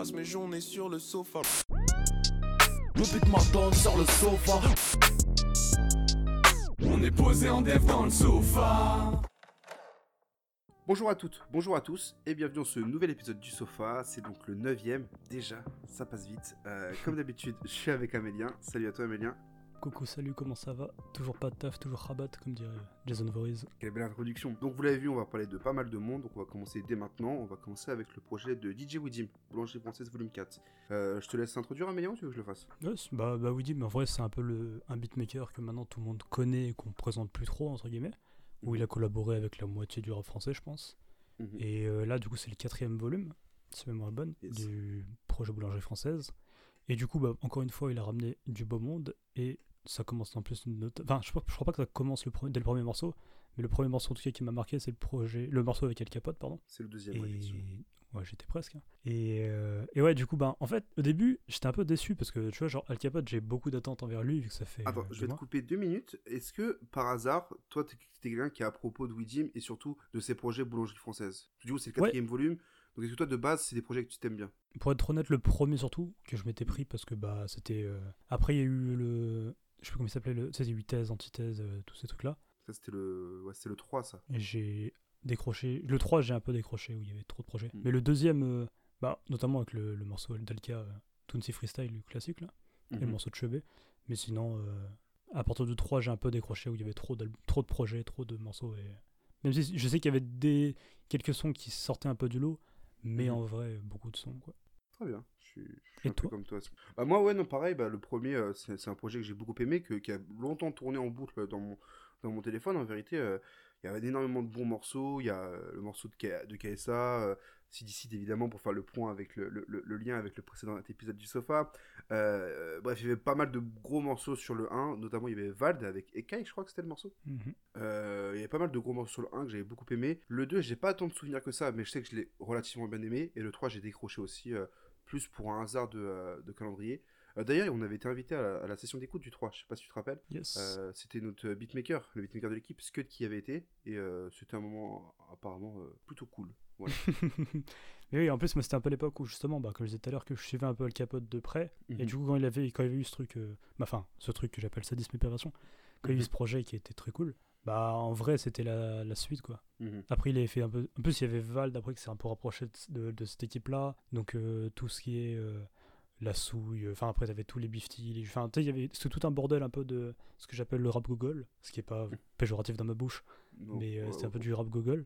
passe mes journées sur le sofa. Le m'attend sur le sofa. On est posé en dev dans le sofa. Bonjour à toutes, bonjour à tous, et bienvenue dans ce nouvel épisode du Sofa. C'est donc le 9ème, déjà, ça passe vite. Euh, comme d'habitude, je suis avec Amélien. Salut à toi, Amélien. Coucou, salut, comment ça va? Toujours pas de taf, toujours rabat, comme dirait Jason Voorhees. Quelle belle introduction. Donc, vous l'avez vu, on va parler de pas mal de monde. Donc, on va commencer dès maintenant. On va commencer avec le projet de DJ Widim, Boulangerie Française Volume 4. Euh, je te laisse introduire, Amélien, ou tu veux que je le fasse? C'est- bah, bah mais en vrai, c'est un peu le, un beatmaker que maintenant tout le monde connaît et qu'on présente plus trop, entre guillemets. Où il a collaboré avec la moitié du rap français, je pense. Mhm. Et euh, là, du coup, c'est le quatrième volume, si ma mémoire bonne, Yes. du projet Boulangerie Française. Et du coup, bah, encore une fois, il a ramené du beau monde et ça commence en plus une note. Enfin, je crois, je crois pas que ça commence le premier- dès le premier morceau, mais le premier morceau en tout cas qui m'a marqué, c'est le projet, le morceau avec El Capote, pardon. C'est le deuxième, Et ouais, j'étais presque. hein. Et, euh, et ouais, du coup, ben, en fait, au début, j'étais un peu déçu parce que tu vois, genre Al Capote, j'ai beaucoup d'attentes envers lui vu que ça fait. Attends, je vais te couper deux minutes. Est-ce que, par hasard, toi, t'es quelqu'un qui est à propos de Widim et surtout de ses projets Boulangerie Française? Du coup, c'est le Ouais. quatrième volume. Donc, est-ce que toi, de base, c'est des projets que tu t'aimes bien? Pour être honnête, le premier surtout que je m'étais pris parce que bah c'était. euh, Après, il y a eu le. Je sais plus comment il s'appelait, le... les 8 thèses, antithèses, euh, tous ces trucs-là. Ça, c'était le... Ouais, le 3, ça. Et j'ai décroché. Le 3, j'ai un peu décroché où il y avait trop de projets. Mm. Mais le deuxième, euh, bah, notamment avec le, le morceau d'Alka, euh, Toonsie Freestyle, le classique là. et le Mhm. morceau de Chebet. Mais sinon, euh, à partir de 3, j'ai un peu décroché où il y avait trop de projets, trop de morceaux. Et... Même si je sais qu'il y avait des... quelques sons qui sortaient un peu du lot, mais Mhm. en vrai, beaucoup de sons. Quoi. Très bien. Suis, je suis Et un peu toi comme toi. Bah, moi, ouais, non, pareil. Bah, le premier, euh, c'est c'est un projet que j'ai beaucoup aimé, que, qui a longtemps tourné en boucle dans mon, dans mon téléphone. En vérité, euh, il y avait énormément de bons morceaux. Il y a euh, le morceau de, K- de KSA, CDC évidemment, pour faire le point avec le, le- le- lien avec le précédent épisode du sofa. Bref, il y avait pas mal de gros morceaux sur le 1. Notamment, il y avait Vald avec Ekai, je crois que c'était le morceau. Mhm. Il y avait pas mal de gros morceaux sur le 1 que j'avais beaucoup aimé. Le 2, j'ai pas tant de souvenirs que ça, mais je sais que je l'ai relativement bien aimé. Et le 3, j'ai décroché aussi, plus pour un hasard de, euh, de calendrier. Euh, D'ailleurs, on avait été invité à la, à la session d'écoute du 3, je sais pas si tu te rappelles. Yes. Euh, c'était notre beatmaker, le beatmaker de l'équipe, Scud qui y avait été. Et c'était un moment apparemment plutôt cool. Voilà. mais oui, en plus, moi, c'était un peu l'époque où, justement, bah, comme je disais tout à l'heure, que je suivais un peu Al Capote de près. Et Mhm. du coup, quand il, avait, quand il avait eu ce truc, euh, bah, enfin, ce truc que j'appelle sadisme et perversion, quand il y a eu Mhm. ce projet qui était très cool, bah, en vrai, c'était la, la suite, quoi. Mhm. Après, il avait fait un peu. En plus, il y avait Vald, après, qui s'est un peu rapproché de, de- de cette équipe-là. Donc, euh, tout ce qui est euh, la souille. euh, Enfin, après, t'avais tous les bifty. les- Enfin, tu sais, il y avait. Tout un bordel un peu de ce que j'appelle le rap Google. Ce qui est pas péjoratif dans ma bouche, Non, mais euh, c'était un peu du rap Google.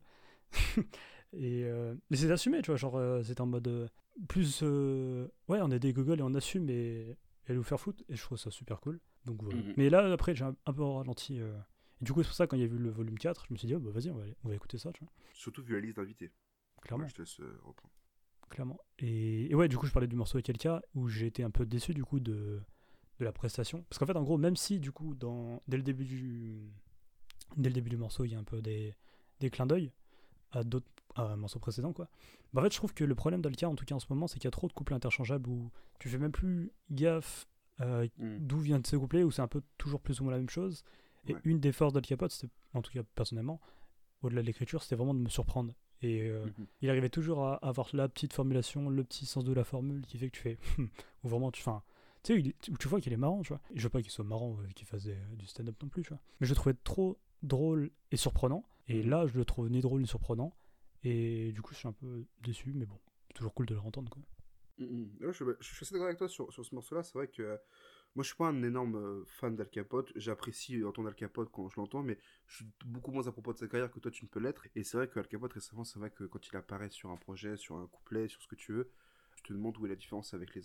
et. mais c'est assumé, tu vois. Genre, c'était en mode. plus. ouais, on est des Google et on assume et, et vous faire foutre. Et je trouve ça super cool. Donc, voilà. Mhm. Mais là, après, j'ai un, un peu ralenti. Et du coup, c'est pour ça, quand il y a eu le volume 4, je me suis dit, oh, bah vas-y, on va, aller- on va écouter ça, tu vois. Surtout vu la liste d'invités. Clairement. Ouais, je te laisse euh, reprendre. clairement. Et, et ouais, du coup, je parlais du morceau avec quelqu'un où j'ai été un peu déçu du coup de, de la prestation. Parce qu'en fait, en gros, même si du coup, dans, dès, le début du, dès le début du morceau, il y a un peu des, des clins d'œil à d'autres à un morceau précédent, quoi. Bah, en fait, je trouve que le problème d'Alka, en tout cas en ce moment, c'est qu'il y a trop de couplets interchangeables où tu fais même plus gaffe euh, Mhm. d'où vient de ce couplet, où c'est un peu toujours plus ou moins la même chose. Et Ouais. une des forces d'Al Capote, en tout cas personnellement, au-delà de l'écriture, c'était vraiment de me surprendre. Et euh, Mhm. il arrivait toujours à avoir la petite formulation, le petit sens de la formule qui fait que tu fais. ou vraiment, tu, enfin, tu sais, vois qu'il est marrant, tu vois. Et je veux pas qu'il soit marrant, euh, qu'il fasse des- du stand-up non plus, tu vois. Mais je le trouvais trop drôle et surprenant. Et Mhm. là, je le trouve ni drôle ni surprenant. Et du coup, je suis un peu déçu, mais bon, c'est toujours cool de le entendre, quoi. Mhm. Ouais, je, je suis assez d'accord avec toi sur, sur ce morceau-là. C'est vrai que moi, je suis pas un énorme euh, fan d'Al Capote. J'apprécie entendre Al Capote quand je l'entends, mais je suis beaucoup moins à propos de sa carrière que toi, tu ne peux l'être. Et c'est vrai que Al Capote, récemment, c'est vrai que quand il apparaît sur un projet, sur un couplet, sur ce que tu veux, tu te demandes où est la différence avec les,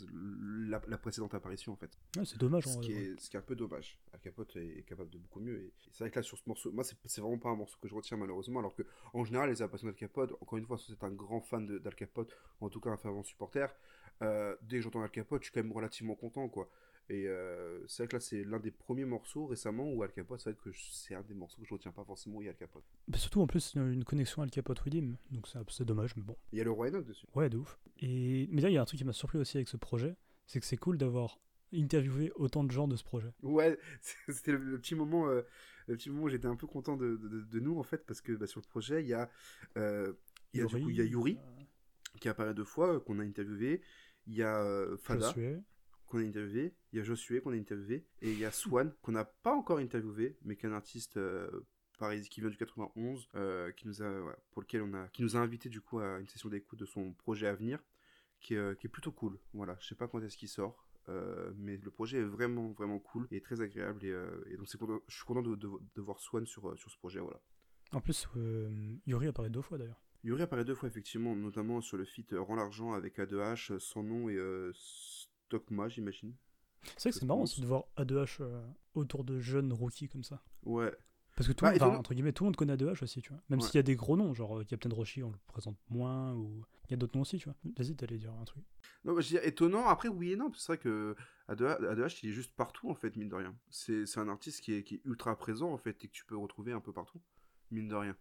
la, la précédente apparition, en fait. C'est dommage, en Ce vrai, qui, ouais. est, ce qui est un peu dommage. Al Capote est, est capable de beaucoup mieux. Et, et c'est vrai que là, sur ce morceau, moi, c'est vraiment pas un morceau que je retiens malheureusement. Alors que, en général, les apparitions d'Al Capote, encore une fois, si c'est un grand fan d'Al Capote, en tout cas un fervent supporter, euh, dès que j'entends Al Capote, je suis quand même relativement content, quoi. Et euh, c'est vrai que là, c'est l'un des premiers morceaux récemment où Al Capote, c'est vrai que c'est un des morceaux que je retiens pas forcément où il y a Al Capote. Bah, surtout, en plus, il y a une connexion Al Capote Redeem. Donc, c'est dommage, mais bon. Il y a le Roi Enoch dessus. Ouais, de ouf. Et... Mais là, il y a un truc qui m'a surpris aussi avec ce projet, c'est que c'est cool d'avoir interviewé autant de gens de ce projet. Ouais, c'était le, le petit moment, euh, le petit moment où j'étais un peu content de, de- de nous en fait parce que bah, sur le projet il y a, euh, il y a du coup il y a Yuri qui apparaît deux fois euh, qu'on a interviewé. Il y a euh, Fada Josué. Qu'on a interviewé, il y a Josué qu'on a interviewé, et il y a Swan qu'on n'a pas encore interviewé, mais qui est un artiste euh, pareil, qui vient du 91, euh, qui nous a, ouais, pour lequel on a, qui nous a invité du coup à une session d'écoute de son projet à venir, qui est, euh, qui est plutôt cool. Voilà, je sais pas quand est-ce qu'il sort. mais le projet est vraiment vraiment cool et très agréable et, et donc c'est je suis content de, de, de voir Swan sur, sur ce projet voilà. En plus, Yuri apparaît deux fois d'ailleurs. Yuri apparaît deux fois effectivement, notamment sur le feat Rends l'argent avec A2H, euh, Sans nom et Stockma j'imagine. C'est vrai que c'est marrant aussi de voir A2H euh, autour de jeunes rookies comme ça. Ouais, Parce que tout, Bah, enfin, étonnant- entre guillemets, tout le monde connaît A2H aussi, tu vois. Même Ouais. s'il y a des gros noms, genre euh, Captain Roshi, on le présente moins, ou il y a d'autres noms aussi, tu vois. Vas-y, t'allais dire un truc. Non, bah, je dire, étonnant, après oui et non, c'est vrai que A2H, A2H, il est juste partout en fait, mine de rien. C'est c'est un artiste qui est, qui est ultra présent en fait et que tu peux retrouver un peu partout, mine de rien.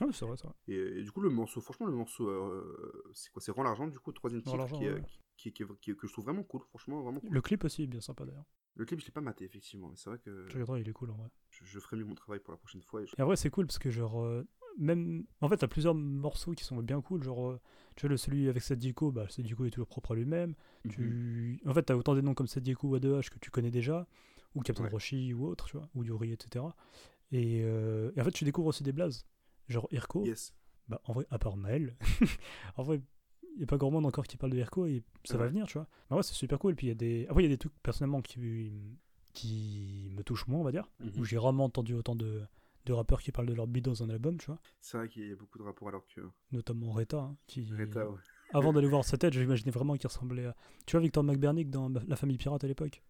Ah, oui, c'est vrai, c'est vrai. Et, et du coup, le morceau, franchement, le morceau, euh, c'est quoi? C'est Rends l'argent, du coup, le troisième titre ouais. qui, qui, qui est- qui est- que je trouve vraiment cool, franchement, vraiment cool. Le clip aussi est bien sympa d'ailleurs. Le clip, je l'ai pas maté, effectivement, mais c'est vrai que Tu regarderas, il est cool en vrai. je, je ferai mieux mon travail pour la prochaine fois. Et je- Et en vrai, c'est cool parce que, genre, euh, même. En fait, t'as plusieurs morceaux qui sont bien cool. Genre, euh, tu vois, le, celui avec Sadiko, bah, Sadiko est toujours propre à lui-même. Mhm. Tu... En fait, t'as autant des noms comme Sadiko ou A2H que tu connais déjà, ou Captain Ouais. Roshi ou autre, tu vois, ou Yuri, etc. Et, euh, et en fait, tu découvres aussi des blazes. Genre Irko, Yes. bah, en vrai, à part Maël, en vrai, il n'y a pas grand monde encore qui parle de Irko et ça va venir, tu vois. Mais ouais, c'est super cool. Puis il y a des. Après, il y a des trucs personnellement qui, qui me touchent moins, on va dire, Mhm. où j'ai rarement entendu autant de, de rappeurs qui parlent de leur beat dans un album, tu vois. C'est vrai qu'il y a beaucoup de rapports alors que Notamment Reta, hein, qui. Reta, ouais. Avant d'aller voir sa tête, j'imaginais vraiment qu'il ressemblait à. Tu vois, Victor McBernick dans La famille pirate à l'époque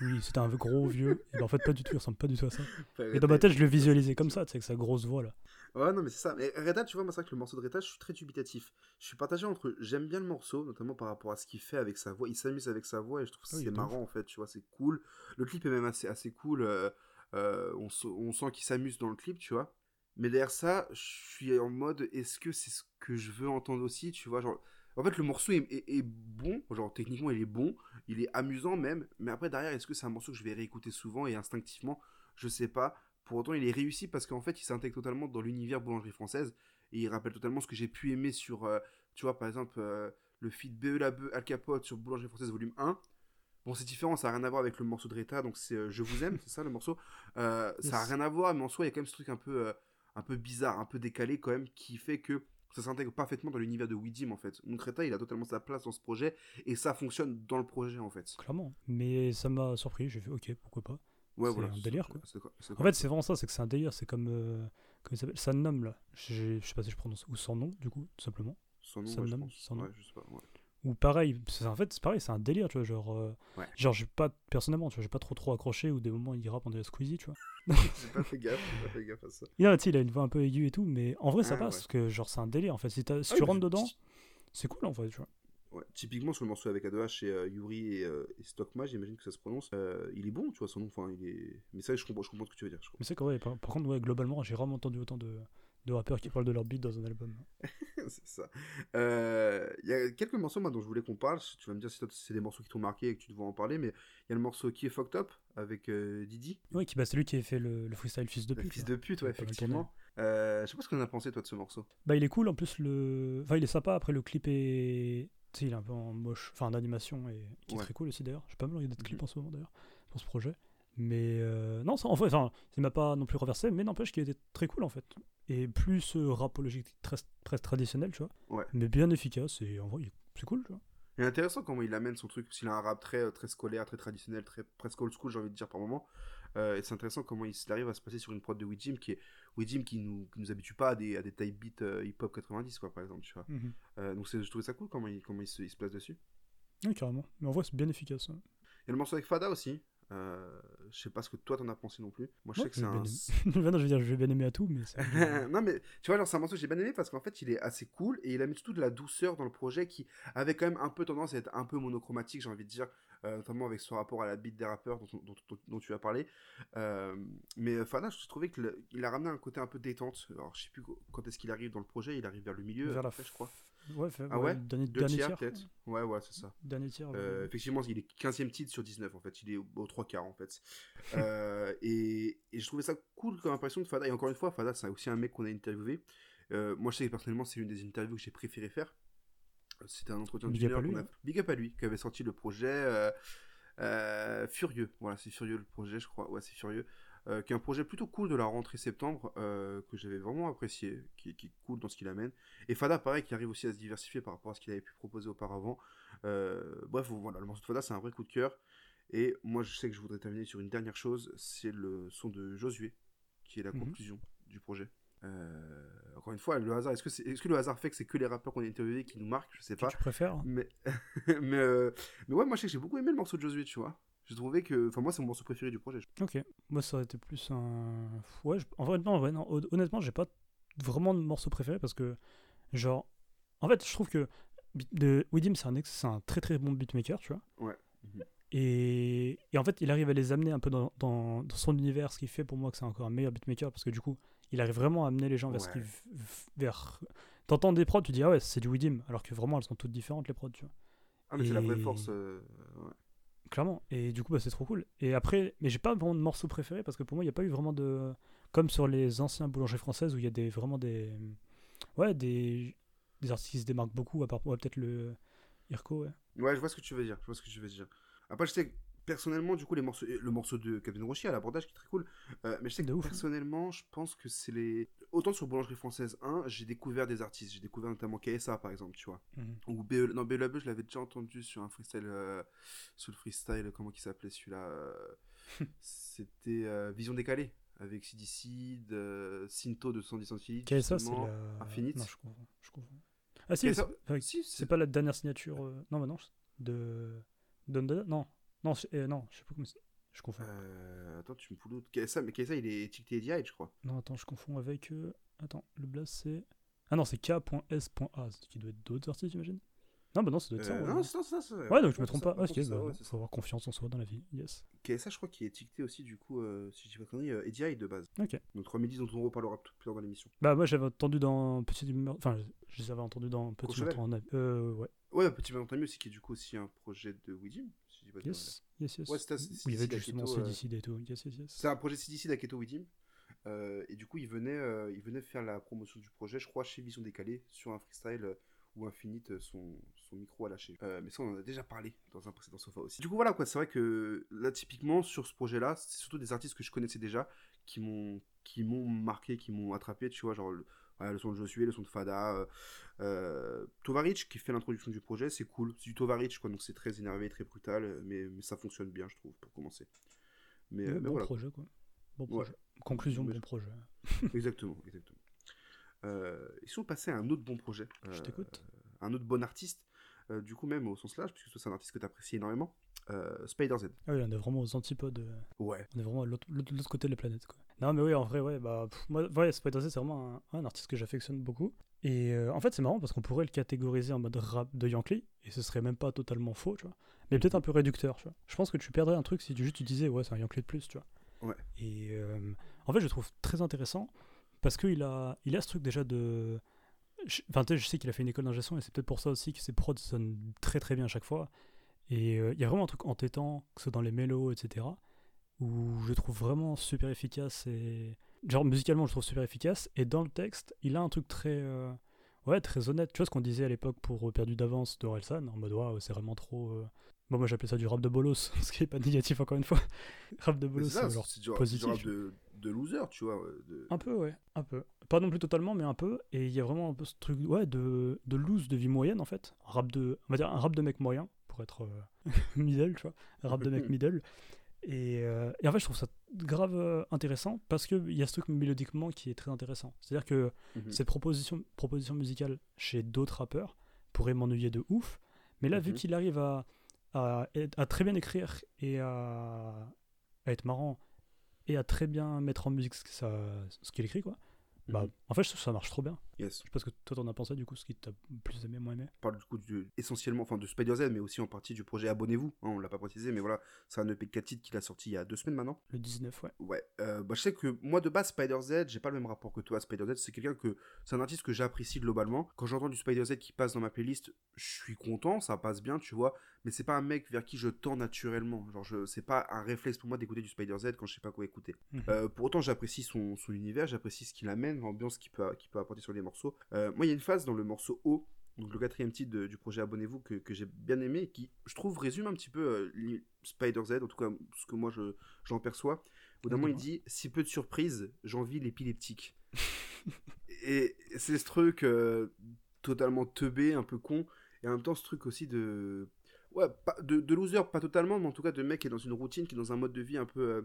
Oui, c'était un gros vieux. Et ben, en fait, pas du tout, il ressemble pas du tout à ça. Et dans ma tête, je le visualisais comme ça, tu sais, avec sa grosse voix là. Ouais, non, mais c'est ça. Mais Reda, tu vois, moi, c'est vrai que le morceau de Reda, je suis très dubitatif. Je suis partagé entre. J'aime bien le morceau, notamment par rapport à ce qu'il fait avec sa voix. Il s'amuse avec sa voix et je trouve que Oui, c'est marrant, en fait, tu vois, c'est cool. Le clip est même assez, assez cool. euh, euh, on, on sent qu'il s'amuse dans le clip, tu vois. Mais derrière ça, je suis en mode, est-ce que c'est ce que je veux entendre aussi, tu vois, genre. En fait, le morceau est, est- est bon, genre techniquement il est bon, il est amusant même, mais après derrière, est-ce que c'est un morceau que je vais réécouter souvent et instinctivement? Je sais pas. Pour autant, il est réussi parce qu'en fait, il s'intègre totalement dans l'univers boulangerie française et il rappelle totalement ce que j'ai pu aimer sur, euh, tu vois, par exemple, euh, le feat BE la Beu Al Capote sur Boulangerie française volume 1. Bon, c'est différent, ça n'a rien à voir avec le morceau de Reta, donc c'est euh, Je vous aime, c'est ça le morceau. Ça n'a rien à voir, mais en soi, il y a quand même ce truc un peu, un peu bizarre, un peu décalé quand même, qui fait que ça s'intègre parfaitement dans l'univers de Widim en fait. Donc Reta, il a totalement sa place dans ce projet et ça fonctionne dans le projet en fait. Clairement. Mais ça m'a surpris, j'ai fait ok, pourquoi pas. Ouais, C'est voilà. un délire, quoi. En fait, c'est vraiment ça, c'est que c'est un délire, c'est comme. euh, comment il s'appelle? Sannum là. Je sais pas si je prononce. Ou sans nom, du coup, tout simplement. Son nom, Son ouais, je nom, pense. son nom. Ouais, je sais pas. ouais. Ou pareil, c'est- en fait, c'est pareil, c'est un délire, tu vois. Genre, euh, Ouais. genre j'ai pas, personnellement, tu vois, j'ai pas trop trop accroché, ou des moments il rappe, on dirait Squeezie, tu vois. J'ai pas fait gaffe, j'ai pas fait gaffe à ça. Il a une voix un peu aiguë et tout, mais en vrai, ça Ah, passe, ouais. parce que genre, c'est un délire, en fait. Si, Ah tu rentres dedans, c'est cool, en fait, tu vois. Ouais, typiquement sur le morceau avec A2H et euh, Yuri et, euh, et Stockma, j'imagine que ça se prononce. euh, il est bon, tu vois, son nom. Enfin, il est. Mais ça, je comprends, je comprends ce que tu veux dire. Je. Mais c'est vrai, par, par contre, ouais, globalement, j'ai rarement entendu autant de, de rappeurs qui parlent de leur beat dans un album. c'est ça. Euh, Il y a quelques morceaux moi, dont je voulais qu'on parle. Tu vas me dire si c'est des morceaux qui t'ont marqué et que tu devrais en parler. Mais il y a le morceau qui est Fucked Up avec euh, Didi. Ouais, qui, bah, c'est lui qui a fait le, le freestyle fils de Le pute. fils de pute, ouais, effectivement. Euh, je sais pas ce qu'on a pensé, toi, de ce morceau. Bah, il est cool, en plus, le. Enfin, il est sympa, après, le clip est. Il est un peu en moche, enfin en animation, et qui est Ouais. très cool aussi d'ailleurs. J'ai pas mal regardé de clips Mhm. en ce moment d'ailleurs, pour ce projet. Mais euh, non, ça, en fait, enfin, il m'a pas non plus renversé, mais n'empêche qu'il était très cool en fait. Et plus euh, rapologique, très, très traditionnel, tu vois. Ouais. Mais bien efficace, et en vrai, c'est cool, tu vois. Il est intéressant comment il amène son truc, parce qu'il a un rap très, euh, très scolaire, très traditionnel, très presque old school, j'ai envie de dire par moment. Euh, et c'est intéressant comment il, arrive à se passer sur une prod de Widjim qui est Widjim qui nous, qui nous habitue pas à des, à des type beats euh, hip-hop 90, quoi, par exemple, tu vois. Euh, donc c'est- je trouvais ça cool comment il, comment il, se, il se place dessus. Oui, carrément. Mais en vrai, c'est bien efficace. hein. Il y a le morceau avec Fada aussi. Euh, je sais pas ce que toi t'en as pensé non plus. Moi je sais que c'est un. bien Maintenant, je veux dire, je vais bien aimer à tout, mais non mais tu vois genre c'est un morceau que j'ai bien aimé parce qu'en fait il est assez cool et il a mis surtout de la douceur dans le projet qui avait quand même un peu tendance à être un peu monochromatique j'ai envie de dire euh, notamment avec son rapport à la beat des rappeurs dont, dont- dont- dont tu as parlé Euh, mais Fada je trouvais qu'il a ramené un côté un peu détente alors je sais plus quand est-ce qu'il arrive dans le projet il arrive vers le milieu Vers la après, je crois Ouais, fait- Ah ouais, ouais? dernier, deux dernier tiers, tiers. peut-être? ouais ouais c'est ça Dernier tiers. euh, ouais. effectivement, il est 15e titre sur 19 en fait, il est au- aux 3 quarts en fait. Euh, et, et je trouvais ça cool comme impression de Fada. Et encore une fois, Fada, c'est aussi un mec qu'on a interviewé. Euh, moi, je sais que personnellement, c'est une des interviews que j'ai préféré faire. C'était un entretien Big qu'on a- hein. Big up à lui, qui avait sorti le projet Furieux. Voilà, c'est Furieux le projet, je crois. Ouais, c'est Furieux. Euh, qui est un projet plutôt cool de la rentrée septembre, euh, que j'avais vraiment apprécié, qui, qui est cool dans ce qu'il amène. Et Fada, pareil, qui arrive aussi à se diversifier par rapport à ce qu'il avait pu proposer auparavant. Euh, bref, voilà, le morceau de Fada, c'est un vrai coup de cœur. Et moi, je sais que je voudrais terminer sur une dernière chose, c'est le son de Josué, qui est la Mhm. conclusion du projet. Euh, encore une fois, le hasard, est-ce que, que le hasard fait que c'est que les rappeurs qu'on a interviewés qui nous marquent? Je sais Que pas. tu préfères? Mais, mais, euh, mais ouais, moi je sais que j'ai beaucoup aimé le morceau de Josué, tu vois. J'ai trouvé que. Enfin, moi, c'est mon morceau préféré du projet. Ok. Moi, ça aurait été plus un. Ouais, je- en vrai, non, ouais, non, hon- honnêtement, j'ai pas vraiment de morceau préféré parce que, genre. En fait, je trouve que de Widim, c'est un, ex- c'est un très très bon beatmaker, tu vois. Ouais. Et, et en fait, il arrive à les amener un peu dans, dans, dans son univers, ce qui fait pour moi que c'est encore un meilleur beatmaker parce que du coup, il arrive vraiment à amener les gens vers ce Ouais. qu'il. v- vers... T'entends des prods, tu dis ah ouais, c'est du Widim, alors que vraiment elles sont toutes différentes les prods, tu vois. Ah, mais c'est la vraie Et- force. euh, ouais. Clairement. Et du coup, bah, c'est trop cool. Et après, mais j'ai pas vraiment de morceau préféré parce que pour moi, il n'y a pas eu vraiment de. Comme sur les anciens boulangeries françaises où il y a des, vraiment des. Ouais, des, des artistes qui se démarquent beaucoup, à part peut-être le Irko, ouais. Ouais, je vois ce que tu veux dire. Je vois ce que tu veux dire. Après, je sais personnellement, du coup, les morceaux, le morceau de Captain Rocher à l'abordage qui est très cool. Euh, mais je sais que ouf. personnellement, je pense que c'est les. Autant sur Boulangerie Française 1, j'ai découvert des artistes. J'ai découvert notamment KSA par exemple, tu vois. Ou BE... Non, BE je l'avais déjà entendu sur un freestyle. euh, Sur le freestyle, comment il s'appelait celui-là euh, C'était euh, Vision décalée. Avec CDC, de Sinto de 110 centilitres. KSA, c'est la. Infinite. Non, je confonds. Ah si, KSA c'est- Si, pas la dernière signature. Non, bah non, de. Non, non, c'est- euh, non, je sais pas comment c'est. Je confonds. Euh, attends, tu me fous l'autre. KSA, mais KSA, il est étiqueté EDI, je crois. Non, attends, je confonds avec. euh, Attends, le blast c'est. Ah non, c'est K.S.A, ce qui doit être d'autres artistes, j'imagine. Non, bah non, ça doit être ça. Euh, ouais. non, c'est ça, c'est ça. Ouais, donc je me c'est trompe pas. Ah, ok, c'est bah, ouais, c'est faut avoir confiance en soi dans la vie. Yes. ça. KSA, je crois qu'il est étiqueté aussi, du coup, euh, si je dis pas de conneries, euh, EDI de base. Ok. Donc 3010 dont on reparlera tout plus tard dans l'émission. Bah, moi j'avais entendu dans Petit. Enfin, je les avais entendus dans Petit Courchevel. En. Euh, ouais. Ouais, Petit Bien Entendu aussi, qui est du coup aussi un projet de Widim, dis pas de conneries. Yes, yes, yes. Ouais, Où il y avait CDC justement d'Aketo, euh, CDC et tout. Yes, yes, yes. C'est un projet CDC d'Aketo Widim. Euh, et du coup, il venait, euh, il venait faire la promotion du projet, je crois, chez Vision Décalée, sur un freestyle euh, où Infinite, euh, son, son micro a lâché. Euh, mais ça, on en a déjà parlé dans un précédent sofa aussi. Du coup, voilà, quoi, c'est vrai que là, typiquement, sur ce projet-là, c'est surtout des artistes que je connaissais déjà, qui m'ont qui m'ont marqué, qui m'ont attrapé, tu vois, genre le, le son de Josué, le son de Fada, euh, euh, Tovarich qui fait l'introduction du projet, c'est cool. C'est du Tovarich, quoi, donc c'est très énervé, très brutal, mais, mais ça fonctionne bien, je trouve, pour commencer. Mais, Ouais, euh, mais bon voilà. projet, quoi. Bon Ouais. projet. Conclusion, Ouais. bon projet. exactement, exactement. Euh, si on passait à un autre bon projet Je t'écoute. Un autre bon artiste, euh, du coup même au sens large, puisque toi c'est un artiste que tu apprécies énormément, euh, Spider Z. Ah oui, on est vraiment aux antipodes. Ouais. On est vraiment l'autre- l'autre côté de la planète, quoi. Non, mais oui, en vrai, ouais, bah, pff, moi, ouais, Spider c'est vraiment un, un artiste que j'affectionne beaucoup. Et euh, en fait, c'est marrant parce qu'on pourrait le catégoriser en mode rap de Yankee, et ce serait même pas totalement faux, tu vois. Mais peut-être un peu réducteur, tu vois. Je pense que tu perdrais un truc si tu juste tu disais, ouais, c'est un Yankee de plus, tu vois. Ouais. Et euh, en fait, je le trouve très intéressant parce qu'il a, il a ce truc déjà de. Enfin, tu sais, je sais qu'il a fait une école d'ingé son et c'est peut-être pour ça aussi que ses prods sonnent très très bien à chaque fois. Et euh, il y a vraiment un truc entêtant, que ce soit dans les mélos, etc., où je trouve vraiment super efficace et. Genre, musicalement, je trouve super efficace. Et dans le texte, il a un truc très. euh, Ouais, très honnête. Tu vois ce qu'on disait à l'époque pour euh, Perdu d'avance de Orelsan, en mode, ouais, c'est vraiment trop. euh, Bon, moi j'appelais ça du rap de bolos, ce qui est pas négatif encore une fois. rap de bolos, c'est genre du, positif, du rap de, de loser, tu vois. de- un peu, ouais, un peu. Pas non plus totalement, mais un peu. Et il y a vraiment un peu ce truc, ouais, de, de loose de vie moyenne, en fait. Un rap de, on va dire un rap de mec moyen, pour être euh, middle, tu vois. Un rap de mec middle. Et, euh, et en fait, je trouve ça grave euh, intéressant parce qu'il y a ce truc mélodiquement qui est très intéressant. C'est-à-dire que Mhm. cette proposition, proposition musicale chez d'autres rappeurs pourrait m'ennuyer de ouf. Mais là, vu Mhm. qu'il arrive à, à, très bien écrire et à, à être marrant et à très bien mettre en musique ce qu'il écrit, quoi. Bah, en fait, je trouve que ça marche trop bien. Yes. Je sais pas ce que toi t'en as pensé du coup, ce qui t'a plus aimé, moins aimé. On parle du coup du- essentiellement enfin, de Spider Z, mais aussi en partie du projet Abonnez-vous. hein, on l'a pas précisé, mais voilà, c'est un EP 4 titres qu'il a sorti il y a deux semaines maintenant. Le 19, ouais. Ouais, euh, bah, je sais que moi de base Spider Z, j'ai pas le même rapport que toi à Spider Z. C'est quelqu'un que c'est un artiste que j'apprécie globalement. Quand j'entends du Spider Z qui passe dans ma playlist, je suis content, ça passe bien, tu vois. Mais c'est pas un mec vers qui je tends naturellement. Genre, je, c'est pas un réflexe pour moi d'écouter du Spider Z quand je sais pas quoi écouter. Mhm. Euh, pour autant, j'apprécie son, son univers, j'apprécie ce qu'il amène, l'ambiance qu'il peut, qu'il peut apporter sur les morceaux. Euh, moi, il y a une phase dans le morceau O donc le quatrième titre de- du projet Abonnez-vous que, que j'ai bien aimé et qui, je trouve, résume un petit peu euh, Spider-Z, en tout cas ce que moi je- j'en perçois. Au bout d'un moment, il dit Si peu de surprises, j'envie l'épileptique. et c'est ce truc totalement teubé, un peu con, et en même temps ce truc aussi de. Ouais, de, de loser, pas totalement, mais en tout cas de mec qui est dans une routine, qui est dans un mode de vie un peu. euh,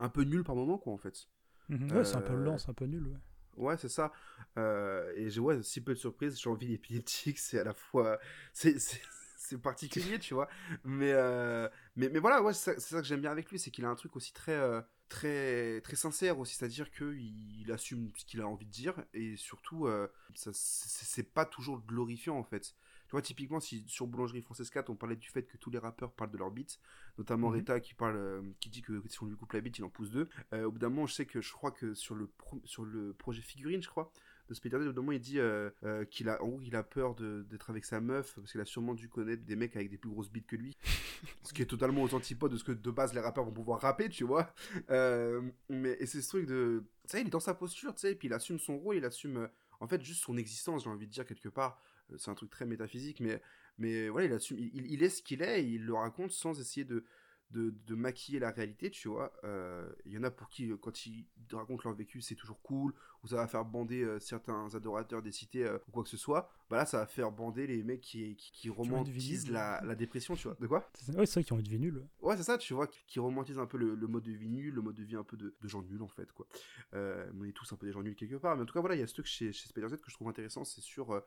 un peu nul par moment, quoi, en fait. Mhm. Ouais, c'est un peu Euh, lent, c'est un peu nul. Ouais. Ouais, c'est ça. Euh, et j'ai ouais, si peu de surprises, j'ai envie d'épileptique, c'est à la fois. C'est, particulier, tu vois. Mais, euh, mais, mais voilà, ouais, c'est, ça- que j'aime bien avec lui, c'est qu'il a un truc aussi très, euh, très, très sincère aussi, c'est-à-dire qu'il il assume ce qu'il a envie de dire et surtout, c'est pas toujours glorifiant en fait. Tu vois, typiquement, si sur Boulangerie Française 4, on parlait du fait que tous les rappeurs parlent de leur beats, notamment Mhm. Rita qui parle, euh, qui dit que si on lui coupe la bite, il en pousse deux. Euh, au bout d'un moment, je sais que je crois que sur le, pro- sur le projet figurine, je crois, de Spider-Man, au bout d'un moment, il dit euh, qu'il a, en gros, il a peur de- d'être avec sa meuf parce qu'il a sûrement dû connaître des mecs avec des plus grosses bites que lui. ce qui est totalement aux antipodes de ce que de base les rappeurs vont pouvoir rapper, tu vois. Mais et c'est ce truc de, tu sais, il est dans sa posture, tu sais, et puis il assume son rôle, il assume, en fait, juste son existence, j'ai envie de dire quelque part. C'est un truc très métaphysique, mais mais voilà, il assume, il, est ce qu'il est, et il le raconte sans essayer de de, de maquiller la réalité, tu vois. Euh, Il y en a pour qui, quand ils racontent leur vécu, c'est toujours cool, ou ça va faire bander euh, certains adorateurs des cités euh, ou quoi que ce soit. Bah là, ça va faire bander les mecs qui, qui, romantisent la, la dépression, tu vois. De quoi? C'est- Ouais, c'est vrai qu'ils ont une vie nulle. Ouais, c'est ça, tu vois, qui, qui romantisent un peu le, le mode de vie nul, le mode de vie un peu de, de gens nuls, en fait, quoi. On est tous un peu des gens nuls quelque part, mais en tout cas, voilà, il y a ce truc chez, chez Spider-Z que je trouve intéressant, c'est sur...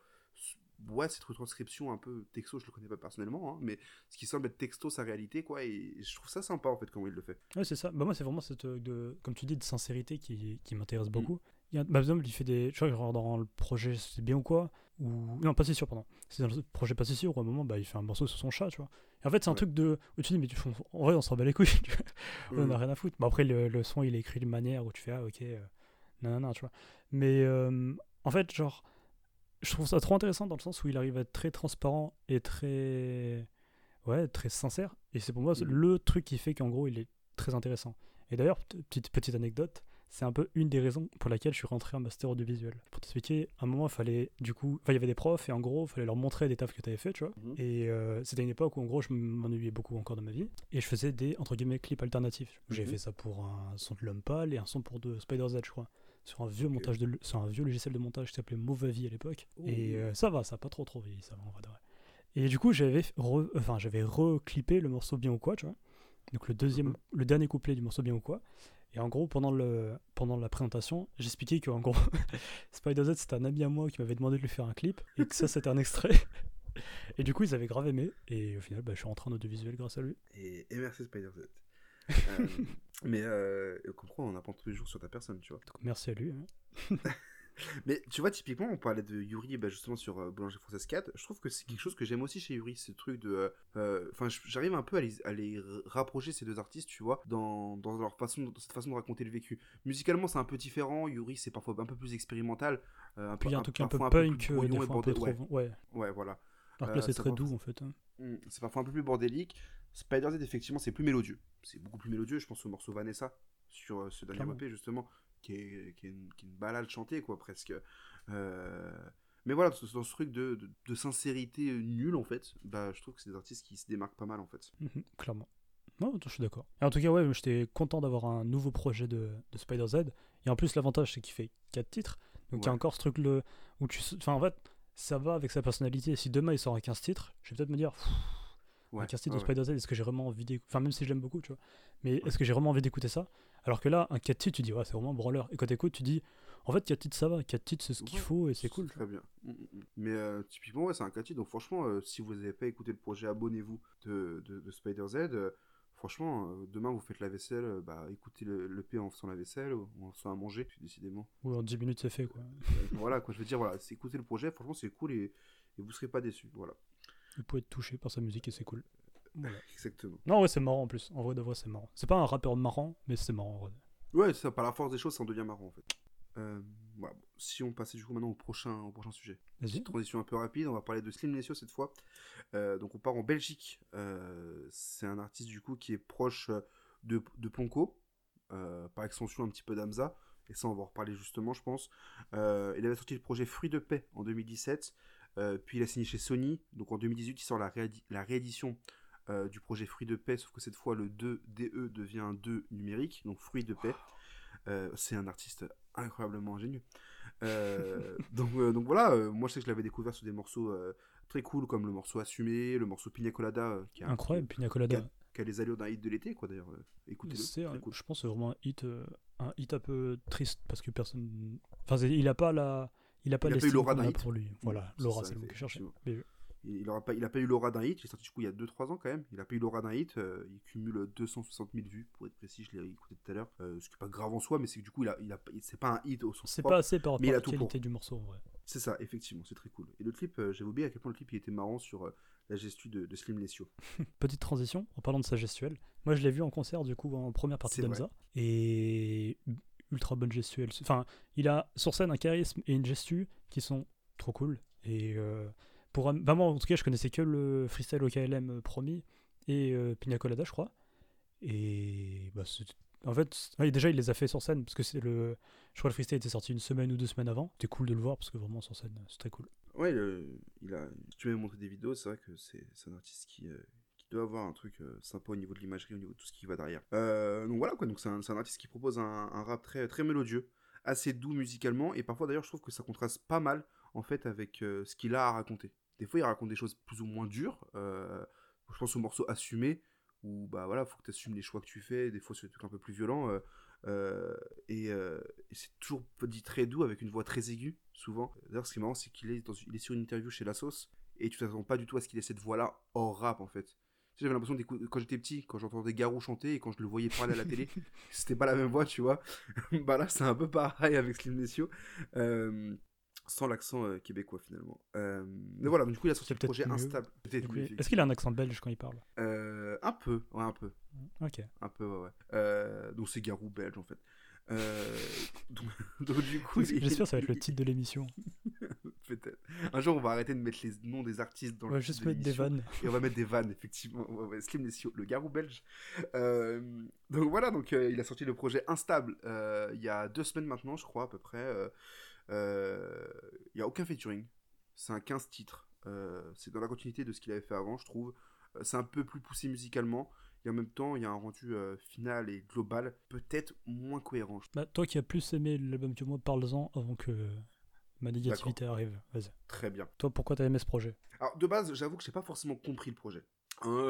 ouais, cette retranscription un peu texto, je le connais pas personnellement, hein, mais ce qui semble être texto, sa réalité, quoi, et je trouve ça sympa, en fait, comment il le fait. Ouais, c'est ça. Bah, moi, c'est vraiment cette, euh, de, comme tu dis, de sincérité qui, qui m'intéresse Mm. beaucoup. Il y a, bah, exemple, il fait des. Je crois dans le projet C'est bien ou quoi ou... Non, pas si sûr, pardon. C'est dans le projet Pas si sûr où à un moment, bah, il fait un morceau sur son chat, tu vois. Et en fait, c'est un Ouais. truc de. Où tu dis, mais tu... en vrai, on s'en bat les couilles. tu vois. on Mhm. a rien à foutre. Bon, après, le, le son, il est écrit de manière où tu fais, ah, ok, euh, nanana, tu vois. Mais euh, en fait, genre, je trouve ça trop intéressant dans le sens où il arrive à être très transparent et très. Ouais, très sincère. Et c'est pour moi Mhm. le truc qui fait qu'en gros, il est très intéressant. Et d'ailleurs, petite, petite anecdote, c'est un peu une des raisons pour laquelle je suis rentré en master audiovisuel. Pour t'expliquer, à un moment, il fallait, du coup, enfin, il y avait des profs et en gros, il fallait leur montrer des tafs que tu avais fait, tu vois. Mhm. Et euh, c'était une époque où, en gros, je m'ennuyais beaucoup encore dans ma vie. Et je faisais des, entre guillemets, clips alternatifs. J'ai Mhm. fait ça pour un son de Pâle et un son pour de Spider-Z, je crois. Sur un vieux montage de, sur un vieux logiciel de montage qui s'appelait Movavi à l'époque. Et Ouh. euh, ça va, ça a pas trop trop vieilli, ça va, en vrai de vrai. Et du coup, j'avais re- enfin, j'avais reclippé le morceau Bien ou quoi, tu vois. Donc le deuxième, Mhm. le dernier couplet du morceau Bien ou quoi. Et en gros, pendant, le, pendant la présentation, j'expliquais qu'en gros, Spider-Z, c'était un ami à moi qui m'avait demandé de lui faire un clip, et que ça, c'était un extrait. Et du coup, ils avaient grave aimé, et au final, bah, je suis rentré en audiovisuel grâce à lui. Et, et merci Spider-Z. Euh, mais euh, comprends, on apprend tous les jours sur ta personne, tu vois. Donc merci à lui. hein. Mais tu vois, typiquement, on parlait de Yuri bah, justement sur euh, Boulanger Française 4. Je trouve que c'est quelque chose que j'aime aussi chez Yuri, ce truc de. euh, euh, Enfin, j'arrive un peu à les, à les rapprocher, ces deux artistes, tu vois, dans, dans leur façon, dans cette façon de raconter le vécu. Musicalement, c'est un peu différent. Yuri, c'est parfois un peu plus expérimental. un Puis il y a un truc un peu punk, plus euh, brouillon des et fois un peu trop. Ouais, ouais, voilà. Alors que Euh, là, c'est ça très doux, en fait. hein. Mm, C'est parfois un peu plus bordélique. Spider-Z, effectivement, c'est plus mélodieux. C'est beaucoup plus mélodieux. Je pense au morceau Vanessa sur euh, ce dernier. EP, justement, qui est, qui est, une, qui est une balade chantée, quoi, presque. Euh, Mais voilà, dans ce truc de, de, de sincérité euh, nulle, en fait, bah, je trouve que c'est des artistes qui se démarquent pas mal, en fait. Mhm, clairement. Non, je suis d'accord. Et en tout cas, ouais, j'étais content d'avoir un nouveau projet de, de Spider-Z. Et en plus, l'avantage, c'est qu'il fait 4 titres. Donc il y a encore ce truc le où tu. Enfin, en fait, ça va avec sa personnalité. Si demain il sort un 15 titres, je vais peut-être me dire, Pff, Ouais, un 15 titres ouais, de. Spider-Z, est-ce que j'ai vraiment envie d'écouter Enfin, même si je l'aime beaucoup, tu vois. Mais est-ce que j'ai vraiment envie d'écouter ça? Alors que là, un 4 titres, tu dis, ouais, c'est vraiment brawler. Et quand t'écoutes, tu dis, en fait, 4 titres, ça va. 4 titres, c'est ce qu'il faut et c'est cool. Très bien. Mm, mm, mm. Mais euh, typiquement, ouais, c'est un catchy. Donc, franchement, euh, si vous n'avez pas écouté le projet, abonnez-vous de, de, de Spider-Z. Euh, franchement, euh, demain, vous faites la vaisselle, euh, bah, écoutez le, le P en faisant la vaisselle ou en faisant à manger, décidément. Ou en 10 minutes, c'est fait, quoi. Euh, voilà, quoi, je veux dire, voilà, c'est écouter le projet, franchement, c'est cool et, et vous serez pas déçus. Voilà, Vous pouvez être touché par sa musique et c'est cool. Voilà. exactement. Non, ouais, c'est marrant en plus. En vrai de vrai, c'est marrant. C'est pas un rappeur marrant, mais c'est marrant en vrai. Ouais, ça, par la force des choses, ça en devient marrant, en fait. Euh, voilà, bon, si on passait du coup maintenant au prochain, au prochain sujet. Vas-y. Transition un peu rapide, on va parler de Slim Nessio cette fois. Euh, donc on part en Belgique. Euh, c'est un artiste du coup qui est proche euh, de, de Ponko, par extension un petit peu d'Amza. Et ça on va en reparler justement je pense. Il avait sorti le projet Fruit de paix en 2017. Euh, puis il a signé chez Sony. Donc en 2018, il sort la, réadi- la réédition euh, du projet Fruit de paix, sauf que cette fois le 2 DE devient un 2 numérique, donc Fruit de paix. Euh, c'est un artiste incroyablement ingénieux. Euh, donc, euh, donc voilà, euh, moi je sais que je l'avais découvert sur des morceaux très cool comme le morceau Assumé, le morceau Pina Colada, qui, a, Incroyable, Pina Colada. qui a les allures d'un hit de l'été, quoi d'ailleurs. Écoutez-le, C'est, cool. je pense, que c'est vraiment un hit, un hit un peu triste parce que personne. Enfin, il a pas la. Il a pas Il a pas eu l'aura d'un a hit. pour lui. Voilà, Laura, c'est le mot que je cherchais. Il, aura pas, il a pas eu l'aura d'un hit, il est sorti du coup il y a 2-3 ans quand même. Il a pas eu l'aura d'un hit, euh, il cumule 260 000 vues pour être précis, je l'ai écouté tout à l'heure. Euh, ce qui est pas grave en soi, mais c'est que du coup il a, il a, c'est pas un hit au sens c'est pas assez par rapport à la qualité du morceau, en vrai. C'est ça, effectivement, c'est très cool. Et le clip, euh, j'avais oublié à quel point le clip il était marrant sur euh, la gestu de, de Slim Lessio. Petite transition, en parlant de sa gestuelle. Moi, je l'ai vu en concert, du coup, en première partie d'Amza. Et ultra bonne gestuelle. Enfin, il a sur scène un charisme et une gestu qui sont trop cool. Et euh, pour bah, en tout cas, je connaissais que le freestyle au KLM euh, promis et euh, Pina Colada, je crois. Et bah, en fait, déjà, il les a fait sur scène parce que c'est le. Je crois que le freestyle était sorti une semaine ou deux semaines avant. C'était cool de le voir parce que vraiment sur scène, c'est très cool. Ouais, le- il a, tu m'avais montré des vidéos, c'est vrai que c'est un artiste qui, euh, doit avoir un truc euh, sympa au niveau de l'imagerie, au niveau de tout ce qui va derrière. Euh, donc voilà quoi, c'est un, un artiste qui propose un, rap très, très mélodieux, assez doux musicalement, et parfois d'ailleurs je trouve que ça contraste pas mal en fait avec ce qu'il a à raconter. Des fois il raconte des choses plus ou moins dures, euh, je pense au morceau Assumé, où bah voilà, faut que tu assumes les choix que tu fais, des fois c'est des trucs un peu plus violents, euh, euh, et, euh, et c'est toujours dit très doux avec une voix très aiguë, souvent. D'ailleurs, ce qui est marrant, c'est qu'il est, dans- il est sur une interview chez La Sauce, et tu t'attends pas du tout à ce qu'il ait cette voix-là hors rap, en fait. J'avais l'impression d'écouter, quand j'étais petit, quand j'entendais Garou chanter et quand je le voyais parler à la télé, c'était pas la même voix, tu vois. bah là, c'est un peu pareil avec Slim Nessio, euh, sans l'accent euh, québécois finalement. Euh, mais voilà, donc, du coup, il a sorti le projet mieux. Instable. Est-ce qu'il a un accent belge quand il parle? Euh, Un peu, ouais, un peu. Ok. Un peu, ouais, ouais. Donc c'est Garou belge en fait. Donc, donc du coup, J'espère que ça va être le titre de l'émission. Peut-être. Un jour, on va arrêter de mettre les noms des artistes dans On le va titre juste de mettre des vannes. Et on va mettre des vannes, effectivement. Ouais, Slim Nessio, le garou belge. Donc voilà, donc il a sorti le projet Instable il y a deux semaines maintenant, je crois, à peu près. Euh, euh, Il n'y a aucun featuring. C'est un 15 titres. Euh, c'est dans la continuité de ce qu'il avait fait avant, je trouve. Euh, C'est un peu plus poussé musicalement. Et en même temps, il y a un rendu euh, final et global peut-être moins cohérent. Bah, toi qui as plus aimé l'album que moi, parle-en avant que ma négativité arrive. Vas-y. Très bien. Toi, pourquoi t'as aimé ce projet? Alors, de base, j'avoue que j'ai pas forcément compris le projet.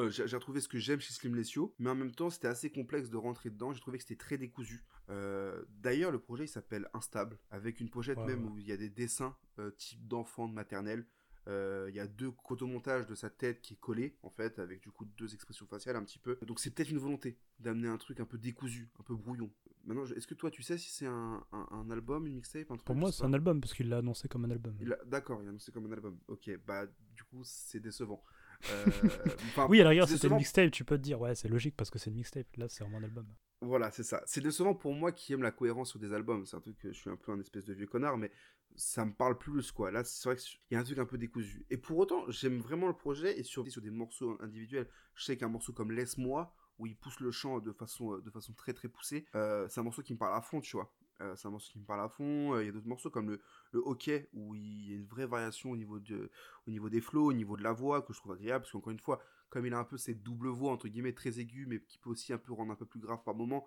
J'ai retrouvé ce que j'aime chez Slim Lessio, mais en même temps, c'était assez complexe de rentrer dedans. J'ai trouvé que c'était très décousu. Euh, D'ailleurs, le projet il s'appelle Instable, avec une pochette Ouais, même ouais. où il y a des dessins euh, type d'enfant de maternelle. Euh, Il y a deux photomontages de sa tête qui est collé, en fait, avec du coup deux expressions faciales un petit peu. Donc, c'est peut-être une volonté d'amener un truc un peu décousu, un peu brouillon. Maintenant, est-ce que toi, tu sais si c'est un, un- un album, une mixtape, un truc Pour moi, c'est un album parce qu'il l'a annoncé comme un album. D'accord, il a annoncé comme un album. Ok, bah du coup c'est décevant. Euh, Oui, à la rigueur, c'était une mixtape, tu peux te dire, ouais, c'est logique parce que c'est une mixtape. Là, c'est vraiment un album. Voilà, c'est ça. C'est décevant pour moi qui aime la cohérence sur des albums. C'est un truc que je suis un peu un espèce de vieux connard, mais ça me parle plus quoi. Là, c'est vrai qu'il y a un truc un peu décousu. Et pour autant, j'aime vraiment le projet et sur, sur des morceaux individuels. Je sais qu'un morceau comme Laisse-moi, où il pousse le chant de façon, de façon très très poussée, euh, c'est un morceau qui me parle à fond, tu vois. Euh, c'est un morceau qui me parle à fond. Euh, Il y a d'autres morceaux comme le, le hockey, où il y a une vraie variation au niveau, de, au niveau des flows, au niveau de la voix, que je trouve agréable, parce qu'encore une fois, comme il a un peu cette double voix, entre guillemets, très aiguë, mais qui peut aussi un peu rendre un peu plus grave par moment,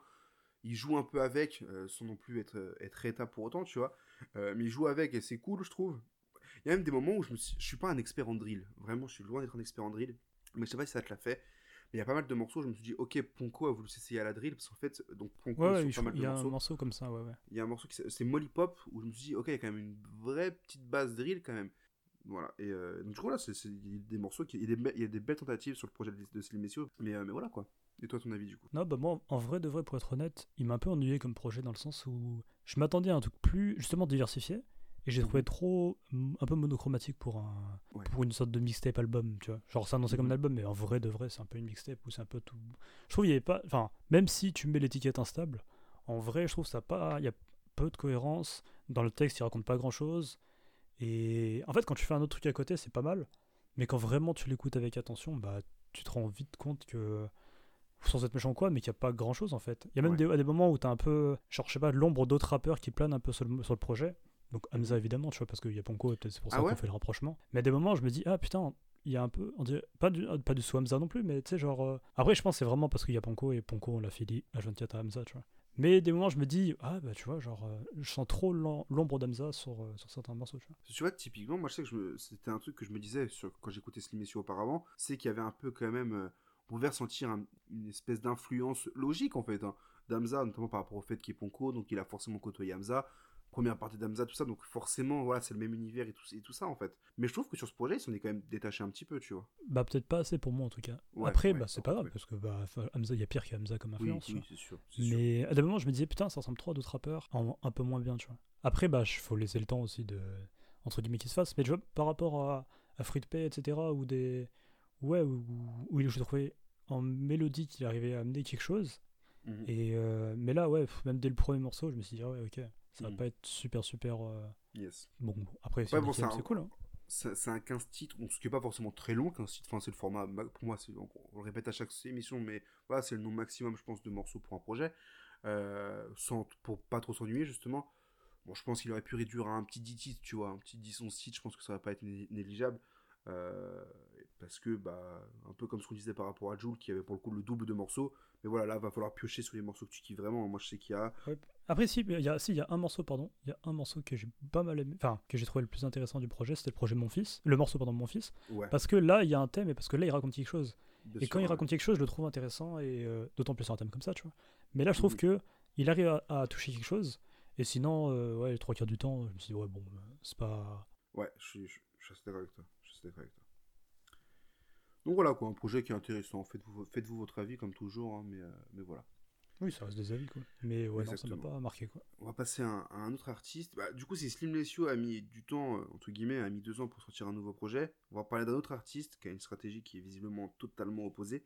il joue un peu avec, euh, sans non plus être, être état pour autant, tu vois. Mais il joue avec et c'est cool, je trouve. Il y a même des moments où je me suis... suis pas un expert en drill. Vraiment, je suis loin d'être un expert en drill. Mais je sais pas si ça te l'a fait. Mais il y a pas mal de morceaux, je me suis dit, ok, Ponko a voulu s'essayer à la drill, parce qu'en fait, donc Ponko, Ouais, sur ouais, pas il faut- mal il de y a un morceaux, morceau comme ça, ouais, ouais. il y a un morceau qui c'est Molly Pop, où je me suis dit, ok, il y a quand même une vraie petite base drill quand même. Voilà, et euh, donc du coup là, c'est il y a des morceaux, qui, il, y a des, il y a des belles tentatives sur le projet de, de Slim Messieurs, mais, euh, mais voilà quoi. Et toi, ton avis du coup? Non, bah moi, en vrai de vrai, pour être honnête, il m'a un peu ennuyé comme projet dans le sens où je m'attendais à un truc plus, justement, diversifié. Et j'ai trouvé trop, mm, un peu monochromatique pour, un, Ouais. pour une sorte de mixtape album, tu vois. Genre, c'est annoncé comme un Mhm. album, mais en vrai de vrai, c'est un peu une mixtape où c'est un peu tout. Je trouve qu'il y avait pas. Enfin, même si tu mets l'étiquette instable, en vrai, je trouve ça pas. Il y a peu de cohérence. Dans le texte, il raconte pas grand chose. Et en fait, quand tu fais un autre truc à côté, c'est pas mal. Mais quand vraiment tu l'écoutes avec attention, bah, tu te rends vite compte que. Sans être méchant ou quoi, mais qu'il n'y a pas grand chose en fait. Il y a même Ouais. des, des moments où tu as un peu. Genre, je sais pas, l'ombre d'autres rappeurs qui planent un peu sur le, sur le projet. Donc Hamza évidemment, tu vois, parce qu'il y a Ponko, et peut-être c'est pour ça Ah ouais qu'on fait le rapprochement. Mais à des moments, je me dis, ah putain, il y a un peu, on dirait, pas du, pas du sous Hamza non plus, mais tu sais, genre. euh, Après, je pense que c'est vraiment parce qu'il y a Ponko et Ponko, on l'a fait H24 à Hamza, tu vois. Mais des moments, je me dis, ah bah tu vois, genre, euh, je sens trop l'om- l'ombre d'Hamza sur, euh, sur certains morceaux, tu vois. Tu vois, typiquement, moi je sais que me- c'était un truc que je me disais sur... quand j'écoutais Slim Messieurs auparavant, c'est qu'il y avait un peu quand même. euh, on pouvait ressentir un- une espèce d'influence logique en fait hein, d'Hamza, notamment par rapport au fait qu'il est Ponko, donc il a forcément côtoyé Hamza. Première partie d'Hamza, tout ça, donc forcément, voilà, c'est le même univers et tout, et tout ça en fait. Mais je trouve que sur ce projet, ils s'en est quand même détaché un petit peu, tu vois. Bah peut-être pas assez pour moi en tout cas. Ouais, Après, ouais, bah c'est pas grave, ouais. parce que bah, Hamza, il y a pire qu'Hamza comme Oui, influence, oui, vois. c'est sûr. Mais à des moments, je me disais, putain, ça ressemble trop à d'autres rappeurs, en, un peu moins bien, tu vois. Après, bah, il faut laisser le temps aussi de. entre guillemets, qu'il se fasse. Mais tu vois, par rapport à, à Fruit Pay, etc., ou des. Ouais, où, où il- je trouvais en mélodie qu'il arrivait à amener quelque chose. Mhm. Et, euh, mais là, ouais, même dès le premier morceau, je me suis dit, ah ouais, ok, ça va Mhm. pas être super, super. euh, Yes. Bon, après, c'est Ouais, bon, c'est cool. Hein. C'est un 15 titres, ce qui n'est pas forcément très long, 15 titres, enfin, c'est le format, ma- pour moi, c'est- on, le répète à chaque émission, mais voilà, c'est le nombre maximum, je pense, de morceaux pour un projet, euh, sans, pour pas trop s'ennuyer, justement. Bon, je pense qu'il aurait pu réduire à un petit 10 titres, tu vois, un petit 10 11 titres, je pense que ça va pas être né- négligeable, euh, parce que, bah, un peu comme ce qu'on disait par rapport à Jules, qui avait pour le coup le double de morceaux, mais voilà, là, va falloir piocher sur les morceaux que tu kiffes vraiment, moi, je sais qu'il y a... Après, si, il y a, si, il y a un morceau, pardon, il y a un morceau que j'ai pas mal aimé, enfin, que j'ai trouvé le plus intéressant du projet, c'était le projet Mon Fils, le morceau, pardon, Mon Fils, Ouais, parce que là, il y a un thème, et parce que là, il raconte quelque chose. bien Et sûr, quand il raconte quelque chose, je le trouve intéressant, et euh, d'autant plus sur un thème comme ça, tu vois. Mais là, je trouve Mhm. que il arrive à, à toucher quelque chose, et sinon, euh, ouais, les trois quarts du temps, je me suis dit, ouais, bon, euh, c'est pas. Ouais, je suis, je, je suis d'accord avec toi. Je suis d'accord avec toi. Donc voilà quoi, un projet qui est intéressant. Faites-vous faites-vous votre avis comme toujours, hein, mais, euh, mais voilà. Oui, ça reste des avis, quoi. Mais ouais, non, ça m'a pas marqué, quoi. On va passer à un, à un autre artiste. Bah, du coup, c'est Slim Lessio a mis du temps, euh, entre guillemets, a mis deux ans pour sortir un nouveau projet. On va parler d'un autre artiste qui a une stratégie qui est visiblement totalement opposée.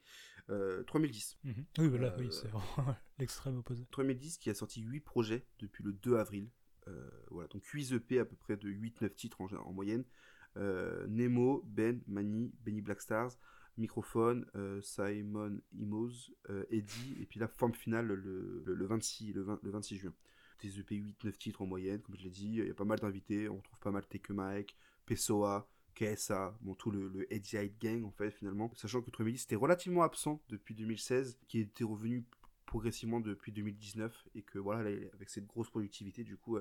Euh, 3010. Mhm. Oui, bah là, Euh, oui, c'est vraiment l'extrême opposé. 3010 qui a sorti 8 projets depuis le 2 avril. Euh, voilà, donc 8 EP à peu près de 8-9 titres en, en moyenne. Euh, Nemo, Ben, Mani, Benny Blackstars, Microphone, euh, Simon Imoz, euh, Eddie, et puis la forme finale le, le, le 26, le, 20 le 26 juin. Des EP 8-9 titres en moyenne, comme je l'ai dit, il y a pas mal d'invités, on trouve pas mal Take Mike, Pessoa, KSA, bon, tout le, le Eddie Hyde Gang en fait finalement. Sachant que 3010 était relativement absent depuis 2016, qui était revenu progressivement depuis 2019 et que voilà là, avec cette grosse productivité du coup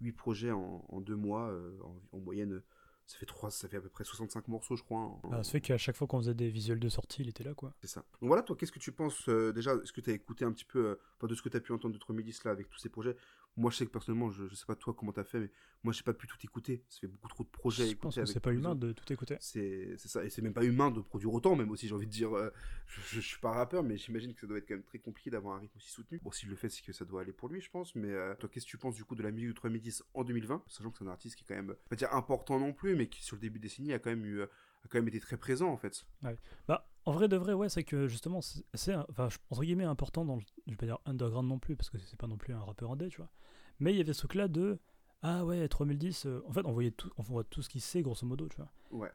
8 projets en, en deux mois euh, en, en moyenne euh, ça fait 3 ça fait à peu près 65 morceaux je crois en- Bah, ça fait qu'à chaque fois qu'on faisait des visuels de sortie, il était là, quoi. c'est ça. Donc voilà toi qu'est-ce que tu penses euh, déjà est-ce que tu as écouté un petit peu euh, enfin, de ce que tu as pu entendre de 3010 là avec tous ces projets? Moi je sais que personnellement je, je sais pas toi comment tu as fait mais moi j'ai pas pu tout écouter. Ça fait beaucoup trop de projets Je pense que c'est pas humain de tout écouter. c'est ça. Et c'est même pas humain de produire autant même aussi j'ai envie de dire euh, je, je, suis pas rappeur mais j'imagine que ça doit être quand même très compliqué d'avoir un rythme aussi soutenu. Bon s'il le fait c'est que ça doit aller pour lui je pense mais euh, toi qu'est-ce que tu penses du coup de la musique de 3010 en 2020 sachant que c'est un artiste qui est quand même pas dire important non plus mais qui sur le début de décennie a quand même eu euh, a quand même été très présent en fait. Bah, en vrai de vrai, ouais, c'est que justement, c'est- enfin, je- entre guillemets, important dans le, je vais pas dire underground non plus, parce que c'est pas non plus un rappeur indé, tu vois. Mais il y avait ce truc-là de, ah ouais, 3010, euh, en fait, on voyait tout, on voit tout ce qu'il sait, grosso modo, tu vois. ouais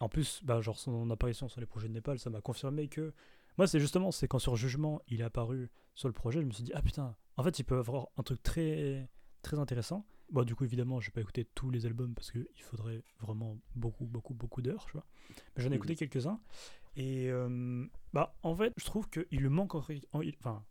En plus, bah, genre son apparition sur les projets de Népal, ça m'a confirmé que, moi, c'est justement, c'est quand sur Jugement, il est apparu sur le projet, je me suis dit, ah putain, en fait, il peut avoir un truc très, très intéressant. Bon, du coup, évidemment, j'ai pas écouté tous les albums parce qu'il faudrait vraiment beaucoup, beaucoup, beaucoup d'heures, tu vois. Mais j'en ai écouté quelques-uns. Et euh, bah, en fait, je trouve qu'il lui manque encore. Enfin,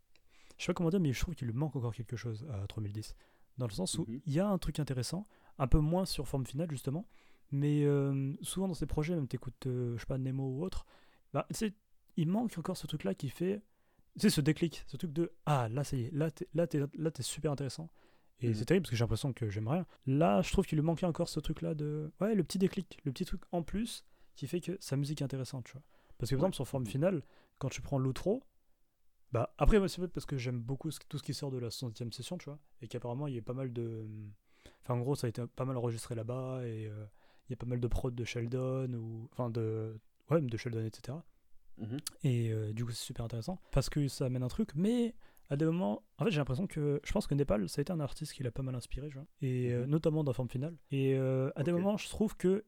je sais pas comment dire, mais je trouve qu'il lui manque encore quelque chose à 3010. Dans le sens où Mhm. il y a un truc intéressant, un peu moins sur forme finale, justement. Mais euh, souvent dans ces projets, même t'écoutes, euh, je sais pas, Nemo ou autre, bah, il manque encore ce truc-là qui fait. Tu sais, ce déclic, ce truc de Ah, là, ça y est, là, t'es, là, t'es, là, t'es super intéressant. Et Mhm. c'est terrible parce que j'ai l'impression que j'aime rien. Là, je trouve qu'il lui manquait encore ce truc-là de. Ouais, le petit déclic, le petit truc en plus qui fait que sa musique est intéressante, tu vois. Parce que par Ouais. exemple, sur forme finale, quand tu prends l'outro, bah après, moi, c'est peut-être parce que j'aime beaucoup ce- tout ce qui sort de la 60e session, tu vois, et qu'apparemment, il y a pas mal de. Enfin, en gros, ça a été pas mal enregistré là-bas, et euh, il y a pas mal de prod de Sheldon, ou. Enfin, de. Ouais, même de Sheldon, etc. Et euh, du coup, c'est super intéressant parce que ça amène un truc, mais à des moments, en fait, j'ai l'impression que je pense que Népal, ça a été un artiste qui l'a pas mal inspiré, tu vois, et euh, Mhm. notamment dans Forme Finale. Et à des moments, je trouve que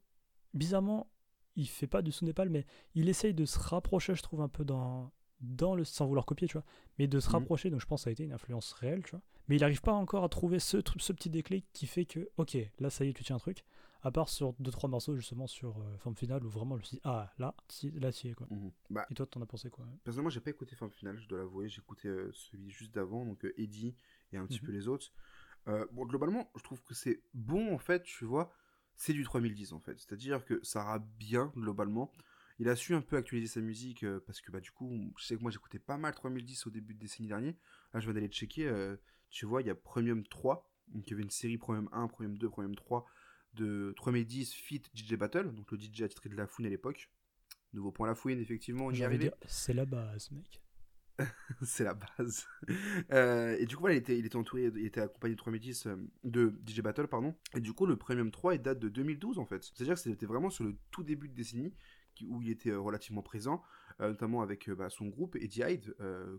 bizarrement, il fait pas du sous Népal, mais il essaye de se rapprocher, je trouve, un peu dans dans le sans vouloir copier, tu vois, mais de se Mhm. rapprocher. Donc je pense que ça a été une influence réelle, tu vois. Mais il n'arrive pas encore à trouver ce, ce petit déclic qui fait que, ok, là ça y est, tu tiens un truc. À part sur deux trois morceaux justement sur euh, forme finale où vraiment je me suis dit, ah là, si, là tu y es quoi. Mhm. Bah, Et toi, t'en as pensé quoi? personnellement, j'ai pas écouté Forme Finale, je dois l'avouer. J'ai écouté euh, celui juste d'avant, donc euh, Eddie et un petit Mhm. peu les autres. Euh, bon, globalement, je trouve que c'est bon en fait, tu vois. C'est du 3010 en fait. C'est-à-dire que ça rappe bien globalement. Il a su un peu actualiser sa musique euh, parce que bah, du coup, je sais que moi j'écoutais pas mal 3010 au début de décennie dernier. Là, je viens d'aller checker. euh, tu vois, il y a Premium 3. Donc il y avait une série Premium 1, Premium 2, Premium 3 de 3010 Fit DJ Battle. Donc le DJ attitré de La Fouine à l'époque. Nouveau point La Fouine, effectivement, on y c'est la base, mec. c'est la base. Euh, et du coup, voilà, il était, il était entouré, il était accompagné de 3010 euh, de DJ Battle, pardon. Et du coup, le Premium 3 il date de 2012 en fait. C'est-à-dire que c'était vraiment sur le tout début de décennie où il était euh, relativement présent, notamment avec bah, son groupe Eddie Hyde,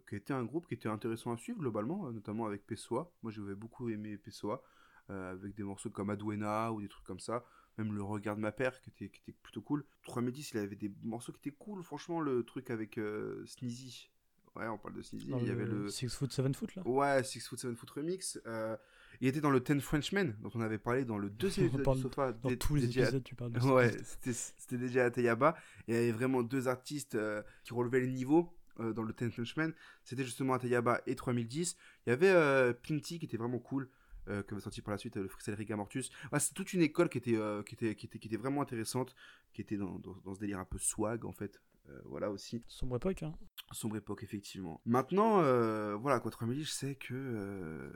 qui était un groupe qui était intéressant à suivre globalement, notamment avec Pessoa. Moi, j'avais beaucoup aimé Pessoa, avec des morceaux comme Aduena ou des trucs comme ça. Même le regard de ma père qui était, qui était plutôt cool. 3010, il avait des morceaux qui étaient cool. Franchement, le truc avec Sneezy. Ouais, on parle de Sneezy. Il y avait le. Six Foot, Seven Foot là. Ouais, Six Foot, Seven Foot Remix. euh, il était dans le Ten Frenchmen, dont on avait parlé dans le deuxième épisode parle du sofa. Dans dé- tous les à- épisodes, tu parles de Ouais, c'était c'était déjà à Tayaba. Et il y avait vraiment deux artistes euh, qui relevaient le niveau euh, dans le Ten Frenchmen. C'était justement Atayaba et 3010. Il y avait Pinty qui était vraiment cool. Euh, qui avait sorti par la suite euh, le freestyle Riga Mortus. C'est toute une école qui était, euh, qui, était, qui, était, qui était vraiment intéressante, qui était dans, dans, dans ce délire un peu swag en fait. Voilà aussi. Sombre époque, hein. Sombre époque, effectivement. Maintenant, euh, voilà, quoi, 3000, je sais que euh,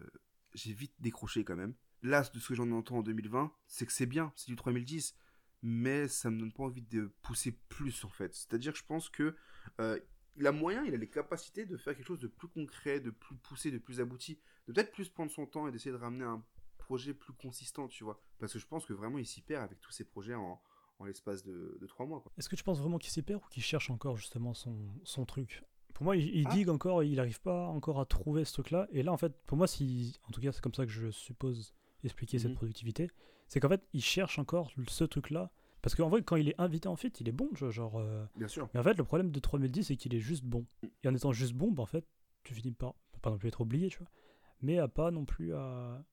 j'ai vite décroché quand même. Là, de ce que j'en entends en 2020, c'est que c'est bien, c'est du 3010, mais ça me donne pas envie de pousser plus, en fait. C'est-à-dire que je pense que euh, il a moyen, il a les capacités de faire quelque chose de plus concret, de plus poussé, de plus abouti, de peut-être plus prendre son temps et d'essayer de ramener un projet plus consistant, tu vois. Parce que je pense que vraiment, il s'y perd avec tous ces projets en, en l'espace de, de 3 mois. Est-ce que tu penses vraiment qu'il s'y perd ou qu'il cherche encore justement son, son truc? Pour moi, il, il Ah. digue encore, il n'arrive pas encore à trouver ce truc-là. Et là, en fait, pour moi, si, en tout cas, c'est comme ça que je suppose expliquer cette Mhm. productivité, c'est qu'en fait, il cherche encore ce truc-là. Parce qu'en vrai, quand il est invité en fit, il est bon, tu vois, genre. euh, Bien sûr. Mais en fait, le problème de 3010, c'est qu'il est juste bon. Et en étant juste bon, bah, en fait, tu finis par pas non plus être oublié, tu vois, mais à pas non plus à,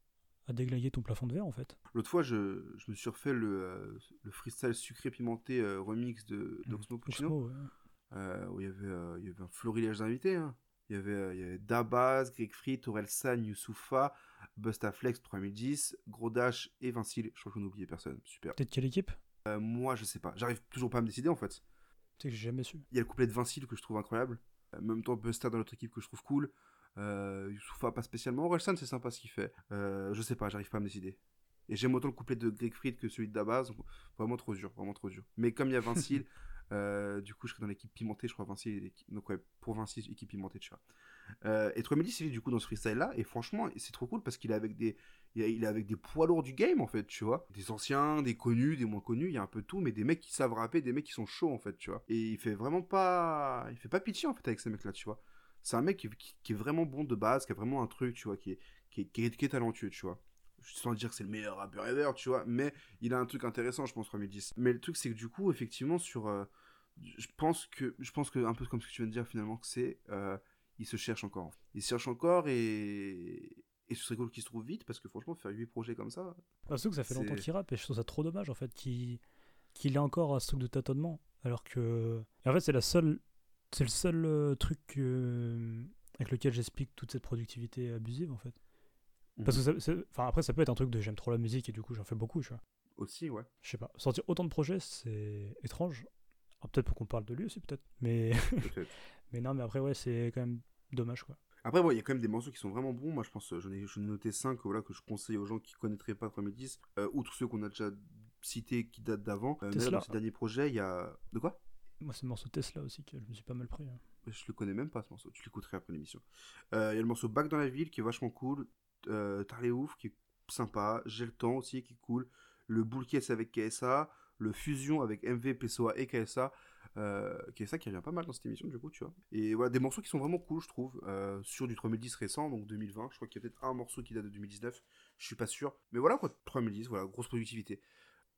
à déglinguer ton plafond de verre, en fait. L'autre fois, je, je me suis refait le, euh, le freestyle sucré pimenté euh, remix de d'Oxmo Puccino, ouais. euh, où il y avait, il y avait un florilège d'invités. hein. Il y avait, il y avait Dabaz, Greg Free, Torelsan, Youssoufa, Bustaflex 3010, Gros Dash et Vincile. Je crois que je personne. Super. Peut-être quelle équipe? Moi, je sais pas. J'arrive toujours pas à me décider en fait. Tu sais que j'ai jamais su. Il y a le couplet de Vincile que je trouve incroyable. En même temps, Busta dans notre équipe que je trouve cool. Euh, Youssoufa, pas spécialement. Orelsan, c'est sympa ce qu'il fait. Euh, je sais pas, j'arrive pas à me décider. Et j'aime autant le couplet de Greg Fried que celui de Dabaz. Vraiment trop dur, vraiment trop dur. Mais comme il y a Vincile, euh, du coup, je serais dans l'équipe pimentée, je crois. Vincile, donc ouais, pour Vincile, équipe pimentée, tu vois. Euh, et 3010, il est du coup dans ce freestyle là. Et franchement, c'est trop cool parce qu'il est avec des. Il est avec des poids lourds du game en fait, tu vois. Des anciens, des connus, des moins connus, il y a un peu tout, mais des mecs qui savent rapper, des mecs qui sont chauds en fait, tu vois. Et il fait vraiment pas. Il fait pas pitié en fait avec ces mecs là, tu vois. C'est un mec qui, qui- qui est vraiment bon de base, qui a vraiment un truc, tu vois, qui est, qui est, qui est- qui est talentueux, tu vois. Sans dire que c'est le meilleur rappeur ever, tu vois, mais il a un truc intéressant, je pense, 3010. Mais le truc, c'est que du coup, effectivement, sur. euh, je pense que. Je pense que, un peu comme ce que tu viens de dire, finalement, que c'est. euh, il se cherche encore. Il se cherche encore et. Et ce serait cool qu'il se trouve vite parce que franchement, faire 8 projets comme ça. Bah, surtout que ça fait longtemps qu'il rappe et je trouve ça trop dommage en fait qu'il qu'il ait encore un truc de tâtonnement. Alors que. et en fait, c'est la seule. C'est le seul euh, truc que- avec lequel j'explique toute cette productivité abusive en fait. Parce que ça- c'est- enfin, après, ça peut être un truc de j'aime trop la musique et du coup j'en fais beaucoup, tu vois. Aussi, ouais. Je sais pas. Sortir autant de projets, c'est étrange. Alors, peut-être pour qu'on parle de lui aussi, peut-être. Mais... Mais non, mais après, ouais, c'est quand même dommage quoi. Après, bon, il y a quand même des morceaux qui sont vraiment bons. Moi, je pense, euh, j'en ai, ai noté 5 voilà, que je conseille aux gens qui connaîtraient pas 3010, euh, outre ceux qu'on a déjà cités qui datent d'avant. Euh, mais là, Tesla. dans ces derniers projets, il y a. De quoi? Moi, c'est le morceau Tesla aussi que je me suis pas mal pris. hein. Je le connais même pas ce morceau, tu l'écouterais après l'émission. Euh, Il y a le morceau Back dans la ville qui est vachement cool. Euh, Tarlet Ouf qui est sympa. J'ai le temps aussi qui est cool. Le Bull Case avec KSA. Le Fusion avec MV, PSOA et KSA. Euh, KSA qui revient pas mal dans cette émission du coup, tu vois. Et voilà, des morceaux qui sont vraiment cool, je trouve. euh, sur du 3010 récent, donc 2020. Je crois qu'il y a peut-être un morceau qui date de 2019. Je suis pas sûr. Mais voilà quoi, 3010, voilà, grosse productivité.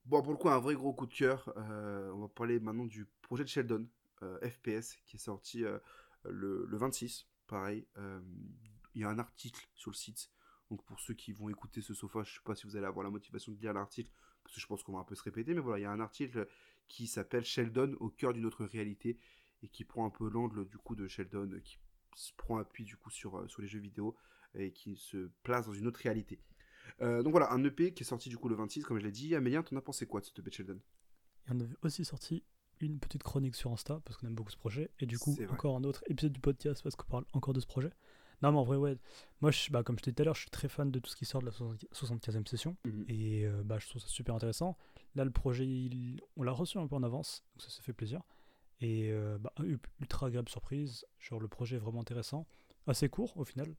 Bon, pour le coup, un vrai gros coup de cœur. euh, on va parler maintenant du projet de Sheldon, euh, FPS, qui est sorti euh, le, le 26, pareil, il y a un article sur le site. Donc pour ceux qui vont écouter ce sofa, je sais pas si vous allez avoir la motivation de lire l'article, parce que je pense qu'on va un peu se répéter, mais voilà, il y a un article qui s'appelle Sheldon au cœur d'une autre réalité et qui prend un peu l'angle du coup de Sheldon, qui se prend appui du coup sur, sur les jeux vidéo et qui se place dans une autre réalité. Euh, donc voilà, un EP qui est sorti du coup le 26, comme je l'ai dit. Amélien, t'en as pensé quoi de cet EP de Sheldon? Il y en avait aussi sorti une petite chronique sur Insta parce qu'on aime beaucoup ce projet. Et du coup encore un autre épisode du podcast parce qu'on parle encore de ce projet. Non mais en vrai ouais, moi je, bah, comme je disais tout à l'heure, je suis très fan de tout ce qui sort de la 75e session. Mhm. et euh, bah, je trouve ça super intéressant. Là le projet il- on l'a reçu un peu en avance donc ça, ça fait plaisir. Et euh, bah, ultra agréable surprise, genre le projet est vraiment intéressant, assez court au final.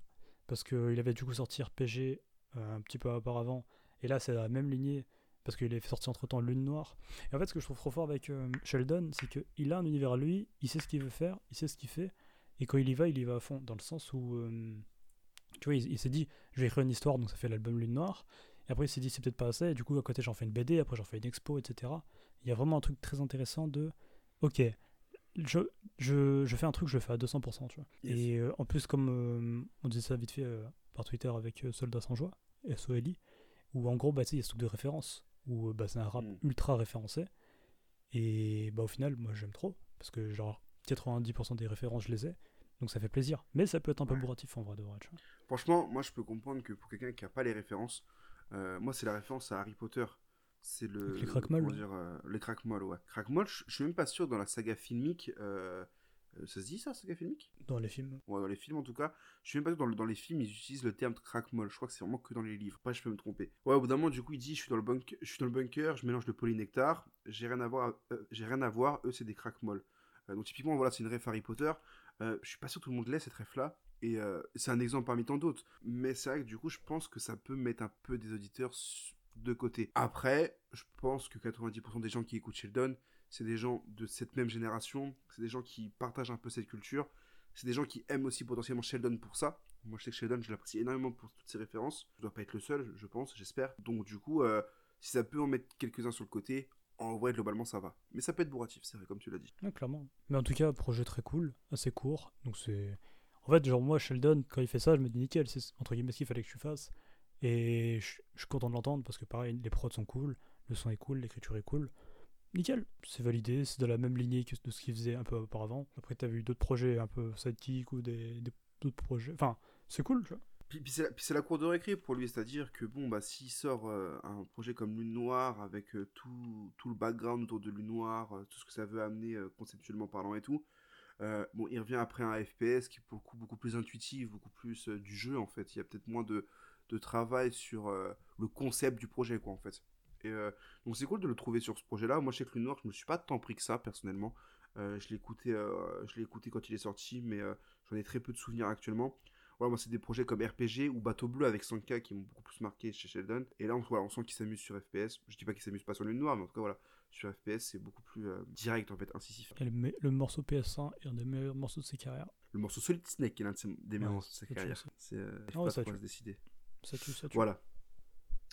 Parce qu'il avait du coup sorti RPG un petit peu auparavant. Et là c'est la même lignée parce qu'il est sorti entre temps Lune Noire. Et en fait, ce que je trouve trop fort avec euh, Sheldon, c'est qu'il a un univers à lui, il sait ce qu'il veut faire, il sait ce qu'il fait, et quand il y va, il y va à fond, dans le sens où, euh, tu vois, il, il s'est dit, je vais écrire une histoire, donc ça fait l'album Lune Noire, et après il s'est dit, c'est peut-être pas assez, et du coup, à côté, j'en fais une BD, après j'en fais une expo, etc. Il y a vraiment un truc très intéressant de, ok, je, je, je fais un truc, je le fais à 200%, tu vois. Yes. Et euh, en plus, comme euh, on disait ça vite fait euh, par Twitter avec Soldat sans joie, SOLI, où en gros, bah, il y a ce truc de référence, où bah, c'est un rap Mm. ultra référencé. Et bah, au final, moi j'aime trop, parce que genre 90% des références, je les ai. Donc ça fait plaisir. Mais ça peut être un peu bourratif en vrai de vrai. tu vois. Franchement, moi je peux comprendre que pour quelqu'un qui a pas les références, euh, moi c'est la référence à Harry Potter. C'est le. Les comment dire, euh, les craquemolles, ouais. Je je suis même pas sûr dans la saga filmique. euh, euh, ça se dit ça, saga filmique? Dans les films. Ouais, dans les films en tout cas. Je suis même pas sûr dans, le- dans les films, ils utilisent le terme craquemolle. Je crois que c'est vraiment que dans les livres. Après, je peux me tromper. Ouais, au bout d'un moment, du coup, il dit je suis dans le bunker, je, suis dans le bunker, je mélange le polynectar, j'ai rien à voir, euh, j'ai rien à voir, eux c'est des craquemolles. Euh, donc typiquement, voilà, c'est une ref Harry Potter. Je suis pas sûr que tout le monde l'ait cette ref là. Et c'est un exemple parmi tant d'autres. Mais c'est vrai que du coup, je pense que ça peut mettre un peu des auditeurs su- de côté. Après, je pense que 90% des gens qui écoutent Sheldon, c'est des gens de cette même génération, c'est des gens qui partagent un peu cette culture, c'est des gens qui aiment aussi potentiellement Sheldon pour ça. Moi, je sais que Sheldon, je l'apprécie énormément pour toutes ses références. Je dois pas être le seul, je pense, j'espère. Donc, du coup, euh, si ça peut en mettre quelques-uns sur le côté, en vrai, globalement, ça va. Mais ça peut être bourratif, c'est vrai, comme tu l'as dit. Clairement. Mais en tout cas, projet très cool, assez court. Donc c'est. En fait, genre moi, Sheldon, quand il fait ça, je me dis nickel, c'est entre guillemets ce qu'il fallait que je fasse. Et je je suis content de l'entendre parce que pareil, les prods sont cool, le son est cool, l'écriture est cool. Nickel, c'est validé, c'est de la même lignée que de ce qu'il faisait un peu auparavant. Après, t'as vu d'autres projets un peu sidekick ou d'autres projets. Enfin, c'est cool, tu vois. Puis, c'est la, cour de récré pour lui, c'est-à-dire que bon, bah, s'il sort euh, un projet comme Lune Noire avec euh, tout, tout le background autour de Lune Noire, euh, tout ce que ça veut amener conceptuellement parlant et tout, bon, il revient après un FPS qui est pour le coup beaucoup plus intuitif, beaucoup plus du jeu en fait. Il y a peut-être moins de, de travail sur euh, le concept du projet, quoi, en fait. Et euh, donc c'est cool de le trouver sur ce projet-là. Moi, chez Lune Noire, je me suis pas tant pris que ça personnellement. Euh, je l'ai écouté, je l'ai écouté quand il est sorti, mais j'en ai très peu de souvenirs actuellement. Voilà, moi, c'est des projets comme RPG ou Bateau Bleu avec Sanka qui m'ont beaucoup plus marqué chez Sheldon. Et là, on, voilà, on sent qu'il s'amuse sur FPS. Je dis pas qu'il s'amuse pas sur Lune Noire, mais en tout cas, voilà. Sur FPS, c'est beaucoup plus euh, direct, en fait, incisif. Et le, morceau PS1 est un des meilleurs morceaux de ses carrières. Le morceau Solid Snake est l'un de des meilleurs morceaux de sa carrière. C'est euh, pas ça trop à tue. se décider. Ça tue, ça tue. Voilà.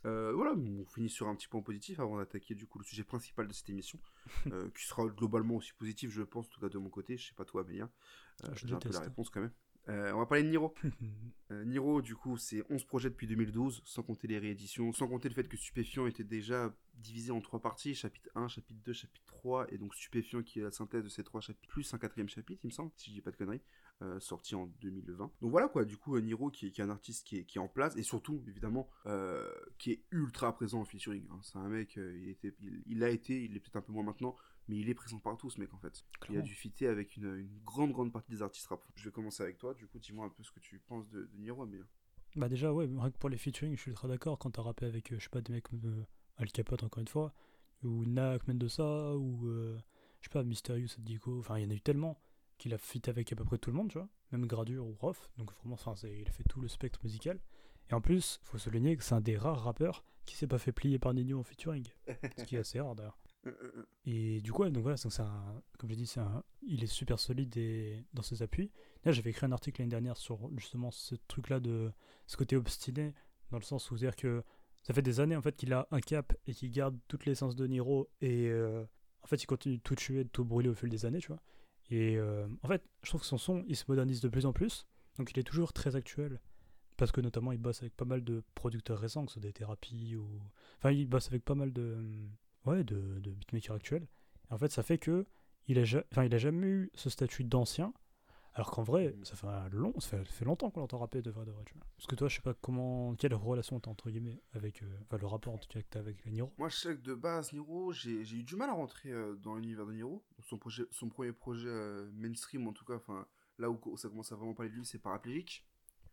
Euh, voilà, on finit sur un petit point positif avant d'attaquer du coup le sujet principal de cette émission, euh, qui sera globalement aussi positif, je pense, en tout cas de mon côté. Je sais pas toi, Amélien. Euh, Je J'ai un peu la réponse quand même. Euh, on va parler de Niro. Euh, Niro, du coup, c'est 11 projets depuis 2012, sans compter les rééditions, sans compter le fait que Stupéfiant était déjà divisé en trois parties, chapitre 1, chapitre 2, chapitre 3, et donc Stupéfiant qui est la synthèse de ces trois chapitres, plus un quatrième chapitre, il me semble, si je dis pas de conneries, euh, sorti en 2020. Donc voilà quoi, du coup, Niro qui est, qui est un artiste qui est, qui est en place, et surtout, évidemment, qui est ultra présent en featuring. hein. C'est un mec, il, était, il, il a été, il est peut-être un peu moins maintenant, mais il est présent partout ce mec en fait. Il a dû fitter avec une, une grande grande partie des artistes rap. Je vais commencer avec toi, du coup dis-moi un peu ce que tu penses de, de Niro, mais Bah déjà ouais, rien que pour les featuring, je suis ultra d'accord quand t'as rappé avec euh, je sais pas des mecs comme euh, Al Capote encore une fois ou Nak Mendoza ou euh, je sais pas Mysterious Dico, enfin il y en a eu tellement qu'il a fit avec à peu près tout le monde, tu vois, même Gradure ou Rof, donc vraiment enfin il a fait tout le spectre musical. Et en plus, faut souligner que c'est un des rares rappeurs qui s'est pas fait plier par Nino en featuring, ce qui est assez rare d'ailleurs. Et du coup, donc voilà, c'est un, comme j'ai dit, c'est il est super solide et, dans ses appuis. Là, j'avais écrit un article l'année dernière sur justement ce truc-là de ce côté obstiné, dans le sens où dire que ça fait des années en fait qu'il a un cap et qu'il garde toute l'essence de Niro et euh, en fait il continue de tout tuer, de tout brûler au fil des années, tu vois. Et euh, en fait, je trouve que son son, il se modernise de plus en plus. Donc il est toujours très actuel. Parce que notamment, il bosse avec pas mal de producteurs récents, que ce soit des thérapies ou. Enfin, il bosse avec pas mal de. Ouais, de, de beatmakers actuels. Et en fait, ça fait que. Il a, ja- enfin, il a jamais eu ce statut d'ancien. Alors qu'en vrai, Mm. ça fait, un long, ça fait, ça fait longtemps qu'on l'entend rapper de vrai de vrai. Tu vois. Parce que toi, je sais pas comment. Quelle relation t'as entre guillemets avec. euh, Enfin, le rapport en tout cas que t'as avec Niro. Moi, je sais que de base, Niro, j'ai eu du mal à rentrer euh, dans l'univers de Niro. Son, projet, son premier projet euh, mainstream, en tout cas, enfin, là où, où ça commence à vraiment parler de lui, c'est Paraplégique.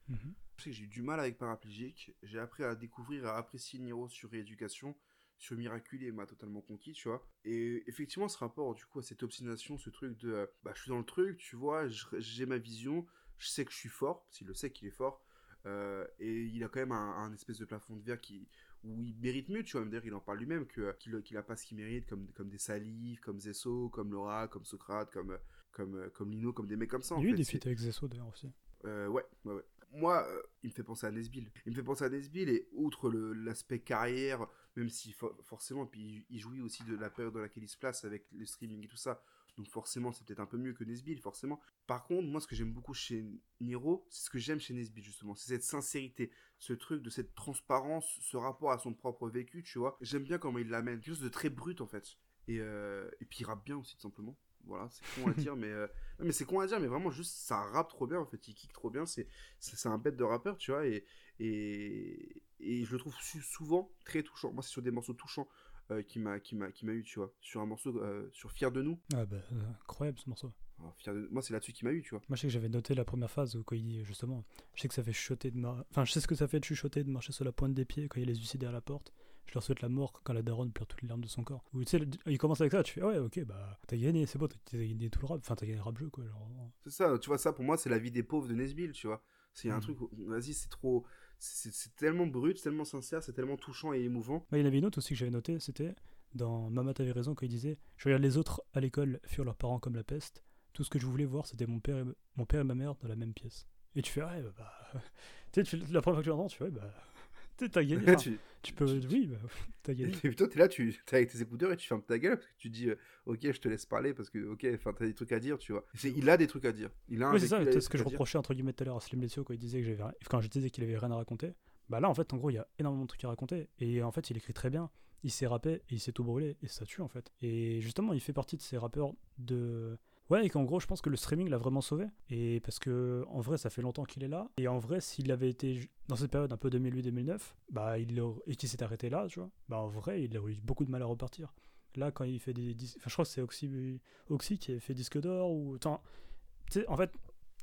Mhm. Je sais que j'ai eu du mal avec Paraplégique. J'ai appris à découvrir, à apprécier Niro sur Rééducation, sur Miraculé, m'a totalement conquis, tu vois. Et effectivement, ce rapport, du coup, à cette obstination, ce truc de, euh, bah, je suis dans le truc, tu vois, j'ai ma vision, je sais que je suis fort, parce qu'il le sait qu'il est fort. euh, et il a quand même un, un espèce de plafond de verre qui, où il mérite mieux, tu vois. D'ailleurs, il en parle lui-même, que, qu'il, qu'il a pas ce qu'il mérite, comme, comme des Salif, comme Zesso, comme Laura, comme Socrate, comme, comme, comme Lino, comme des mecs comme ça. Il y a eu fait. des C'est- feats avec Zesso d'ailleurs aussi. euh, ouais, ouais, ouais. Moi, euh, il me fait penser à Nesbill. Il me fait penser à Nesbill et outre l'aspect carrière, même si fo- forcément, puis il jouit aussi de la période dans laquelle il se place avec le streaming et tout ça. Donc forcément, c'est peut-être un peu mieux que Nesbill, forcément. Par contre, moi, ce que j'aime beaucoup chez Niro, c'est ce que j'aime chez Nesbill, justement. C'est cette sincérité, ce truc de cette transparence, ce rapport à son propre vécu, tu vois. J'aime bien comment il l'amène. Quelque chose de très brut, en fait. Et, euh, et puis il rappe bien aussi, tout simplement. Voilà, c'est con à dire, mais, euh, non, mais c'est con à dire, mais vraiment, juste, ça rappe trop bien, en fait. Il kick trop bien, c'est c'est un bête de rappeur, tu vois, et, et, et je le trouve souvent très touchant. Moi, c'est sur des morceaux touchants euh, qui m'a qui m'a qui m'a eu, tu vois. Sur un morceau, euh, sur Fier de nous. Ah bah, incroyable ce morceau. Alors, Fier de- Moi, c'est là-dessus qui m'a eu, tu vois. Moi, je sais que j'avais noté la première phase où quand il dit justement, je sais que ça fait chuchoter de mar... enfin, je sais ce que ça fait de chuchoter, de marcher sur la pointe des pieds quand il y a les huissiers à la porte. Je leur souhaite la mort quand la daronne pleure toutes les larmes de son corps. Ou tu sais, il commence avec ça, tu fais ouais, ok, bah t'as gagné, c'est beau, t'as gagné tout le rap, enfin t'as gagné le rap jeu quoi. C'est ça, tu vois, ça pour moi, c'est la vie des pauvres de Nesbill, tu vois. C'est un Mhm. truc, vas-y, c'est trop. C'est tellement brut, c'est tellement sincère, c'est tellement touchant et émouvant. Ouais, il y en avait une autre aussi que j'avais noté, c'était dans Maman t'avais raison quand il disait Je regarde les autres à l'école fuir leurs parents comme la peste. Tout ce que je voulais voir, c'était mon père, et... mon père et ma mère dans la même pièce. Et tu fais ouais, bah. bah... tu sais, la première fois que tu l'entends, tu fais ouais, bah. Tu sais, t'as gagné. Tu, tu peux. Oui, bah, t'as gagné. Et toi, t'es là, tu es avec tes écouteurs et tu fermes ta gueule parce que tu dis, euh, ok, je te laisse parler parce que, ok, enfin, t'as des trucs à dire, tu vois. C'est- Il a des trucs à dire. Il a un Oui, c'est ça, c'est ce que je reprochais entre guillemets tout à l'heure à Slim Lessio quand il disait que j'avais rien- quand je disais qu'il avait rien à raconter. Bah là, en fait, en gros, il y a énormément de trucs à raconter. Et en fait, il écrit très bien. Il s'est rappé et il s'est tout brûlé. Et ça tue, en fait. Et justement, il fait partie de ces rappeurs de. Ouais, et qu'en gros, je pense que le streaming l'a vraiment sauvé. Et parce que, en vrai, ça fait longtemps qu'il est là. Et en vrai, s'il avait été dans cette période un peu 2008-2009, bah, il et qu'il s'est arrêté là, tu vois, bah, en vrai, il aurait eu beaucoup de mal à repartir. Là, quand il fait des. dis- Enfin, je crois que c'est Oxy, Oxy qui avait fait disque d'or ou. Tu sais, en fait,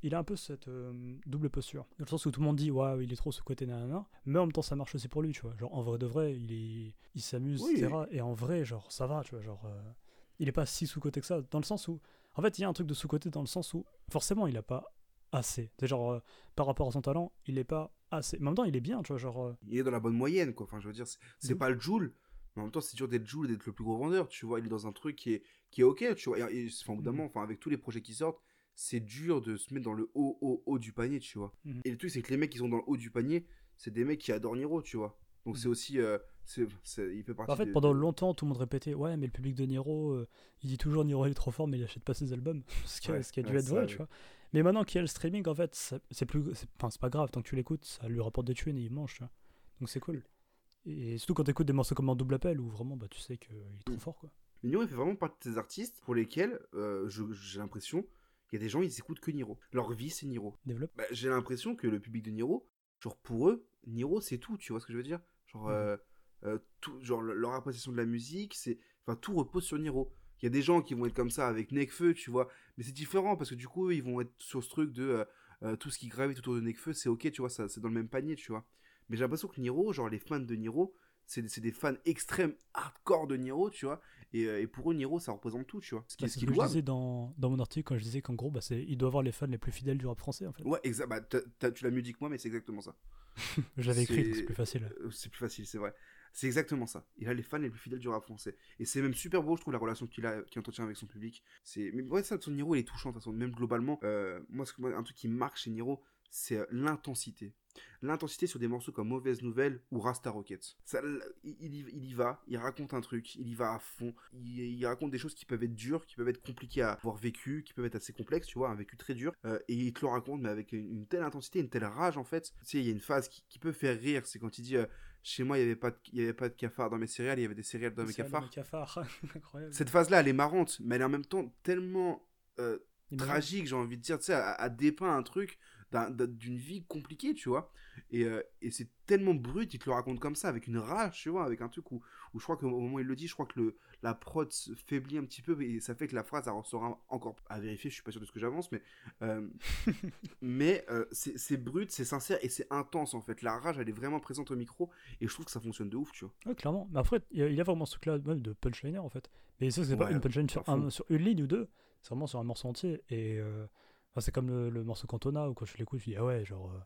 il a un peu cette euh, double posture. Dans le sens où tout le monde dit, waouh, il est trop ce côté nanana. Mais en même temps, ça marche aussi pour lui, tu vois. Genre, en vrai de vrai, il est, il s'amuse, Oui. etc. Et en vrai, genre, ça va, tu vois. Genre, euh, il est pas si sous-côté que ça. Dans le sens où, en fait, il y a un truc de sous-côté dans le sens où, forcément, il a pas assez. C'est genre, euh, par rapport à son talent, il est pas assez. Mais en même temps, il est bien, tu vois. Genre, euh, Il est dans la bonne moyenne, quoi. Enfin, je veux dire, c'est- c'est pas le Joule, mais en même temps, c'est dur d'être Joule et d'être le plus gros vendeur, tu vois. Il est dans un truc qui est, qui est ok, tu vois. Et, et, enfin, Mhm. enfin, avec tous les projets qui sortent, c'est dur de se mettre dans le haut, haut, haut du panier, tu vois. Mhm. Et le truc, c'est que les mecs qui sont dans le haut du panier, c'est des mecs qui adorent Niro, tu vois. Donc, c'est Mhm. aussi. euh, il fait partie en fait, des- pendant longtemps, tout le monde répétait, ouais, mais le public de Niro, euh, il dit toujours Niro est trop fort, mais il achète pas ses albums. ce, qui a, Ouais, ce qui a dû ouais, être vrai, tu vois. Mais maintenant qu'il y a le streaming, en fait, c'est plus, enfin, c'est pas grave, tant que tu l'écoutes, ça lui rapporte des thunes et il mange, tu vois. Donc c'est cool. Et surtout quand tu écoutes des morceaux comme en double appel, où vraiment, bah, tu sais qu'il est trop Mm. fort, quoi. Mais Niro, il fait vraiment partie de ces artistes pour lesquels euh, je- j'ai l'impression qu'il y a des gens, ils écoutent que Niro. Leur vie, c'est Niro. Développe. Bah, j'ai l'impression que le public de Niro, genre pour eux, Niro c'est tout, tu vois ce que je veux dire? Genre, Mhm. euh, euh, tout, genre le- leur appréciation de la musique, c'est, enfin tout repose sur Niro. Il y a des gens qui vont être comme ça avec Nekfeu, tu vois, mais c'est différent parce que du coup ils vont être sur ce truc de euh, euh, tout ce qui gravite autour de Nekfeu, c'est ok, tu vois, ça, c'est dans le même panier, tu vois. Mais j'ai l'impression que Niro, genre les fans de Niro, c'est c'est des fans extrêmes hardcore de Niro, tu vois, et, et pour eux Niro ça représente tout, tu vois. Ce qui, Bah, ce ce que je disais dans, dans mon article quand je disais qu'en gros, bah, c'est, il doit avoir les fans les plus fidèles du rap français, en fait. Ouais, exact. Bah, tu l'as mieux dit que moi, mais c'est exactement ça. Je l'avais écrit, donc c'est- plus facile. C'est plus facile, c'est vrai. C'est exactement ça. Il a les fans les plus fidèles du rap français. Et c'est même super beau, je trouve, la relation qu'il a, qu'il entretient avec son public. C'est, mais ouais, ça, son Niro, il est touchant, de toute façon. Même globalement, euh, moi, un truc qui marque chez Niro, c'est euh, l'intensité. l'intensité sur des morceaux comme Mauvaise Nouvelle ou Rasta Rocket. Ça, il, il y- va, il raconte un truc, il y va à fond, il, raconte des choses qui peuvent être dures, qui peuvent être compliquées à avoir vécu, qui peuvent être assez complexes, tu vois, un vécu très dur, euh, et il te le raconte, mais avec une, telle intensité, une telle rage, en fait. Tu sais, il y a une phase qui, peut faire rire, c'est quand il dit, chez moi, il n'y avait, pas de- il y avait pas de cafards dans mes céréales, il y avait des céréales dans mes cafards. Mes cafards. Incroyable. Cette phase-là, elle est marrante, mais elle est en même temps tellement euh, tragique, j'ai envie de dire, tu sais, à, à dépeint un truc d'une vie compliquée, tu vois. Et, euh, et c'est tellement brut, il te le raconte comme ça, avec une rage, tu vois, avec un truc où, où je crois qu'au moment où il le dit, je crois que le, la prod se faiblit un petit peu et ça fait que la phrase ressort encore à vérifier, je suis pas sûr de ce que j'avance, mais, euh, mais euh, c'est brut, c'est sincère et c'est intense en fait. La rage, elle est vraiment présente au micro et je trouve que ça fonctionne de ouf, tu vois. Ouais, clairement. Mais après, il y, a- il y a vraiment ce truc-là même de punchliner en fait. Mais ça, c'est pas Ouais, une punchline sur, un- sur une ligne ou deux, c'est vraiment sur un morceau entier. Et euh, enfin, c'est comme le, le morceau Cantona où quand je l'écoute, je dis ah ouais, genre, euh,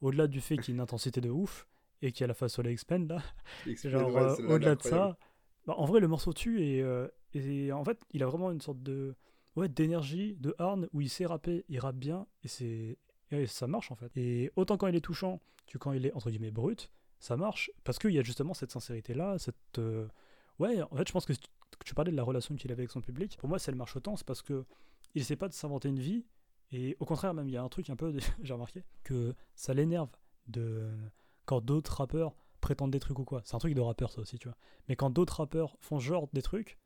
au-delà du fait qu'il y a une intensité de ouf et qu'il y a la sur les expand là, genre, Ouais, euh, au-delà de ça, bah, en vrai, le morceau tue et, euh, et en fait, il a vraiment une sorte de ouais, d'énergie, de harne où il sait rapper, il rappe bien et c'est et ça marche en fait. Et autant quand il est touchant que quand il est entre guillemets brut, ça marche parce qu'il y a justement cette sincérité là, cette ouais, en fait, je pense que tu, parlais de la relation qu'il avait avec son public. Pour moi, si elle marche autant, c'est parce que il essaie pas de s'inventer une vie et au contraire même il y a un truc un peu j'ai remarqué que ça l'énerve de quand d'autres rappeurs prétendent des trucs ou quoi. C'est un truc de rappeur ça aussi, tu vois. Mais quand d'autres rappeurs font genre des trucs,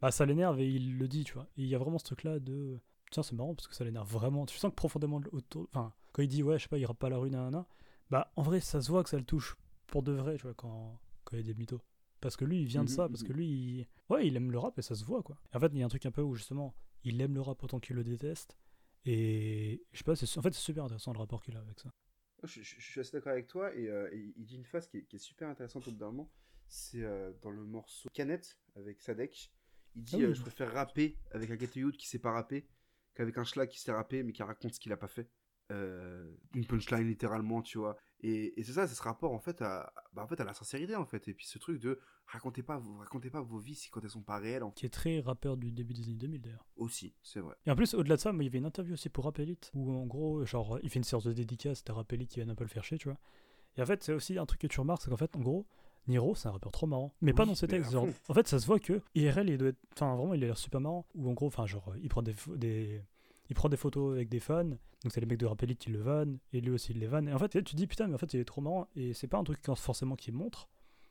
bah ça l'énerve et il le dit, tu vois. Et il y a vraiment ce truc là de tiens, c'est marrant parce que ça l'énerve vraiment. Tu sens que profondément autour enfin quand il dit ouais, je sais pas, il rappe pas à la rue nanana, bah en vrai, ça se voit que ça le touche pour de vrai, tu vois quand quand il y a des mythos. Parce que lui, il vient de Mhm, ça, parce mhm. que lui, il... ouais, il aime le rap et ça se voit, quoi. Et en fait, il y a un truc un peu où justement, il aime le rap autant qu'il le déteste. Et je sais pas, c'est- en fait, c'est super intéressant le rapport qu'il a avec ça. Je, je- je suis assez d'accord avec toi et, euh, et il dit une phase qui est, qui est super intéressante au bout d'un moment. C'est euh, dans le morceau Canette avec Sadek. Il dit Ah oui. euh, Je préfère rapper avec un Youth qui sait pas rapper qu'avec un schlag qui sait rapper mais qui raconte ce qu'il a pas fait. Une punchline littéralement, tu vois. Et, et c'est ça, c'est ce rapport en fait, à, bah, en fait à la sincérité en fait. Et puis ce truc de racontez pas, vos- racontez pas vos vies si quand elles sont pas réelles en- Qui est très rappeur du début des années 2000 d'ailleurs. aussi, c'est vrai. Et en plus, au-delà de ça, il y avait une interview aussi pour Rap Elite, où en gros, genre, il fait une séance de dédicace, c'était Rap Elite qui vient un peu le faire chier, tu vois. Et en fait, c'est aussi un truc que tu remarques, c'est qu'en fait, en gros, Niro, c'est un rappeur trop marrant. Mais pas dans ses textes. Genre, en fait, ça se voit que IRL, il doit être. Enfin, vraiment, il a l'air super marrant. Ou en gros, enfin, genre, il prend des. Il prend des photos avec des fans, donc c'est les mecs de Rap Elite qui le vannent, et lui aussi il les vanne. Et en fait, tu te dis putain, mais en fait, il est trop marrant, et c'est pas un truc forcément qu'il montre.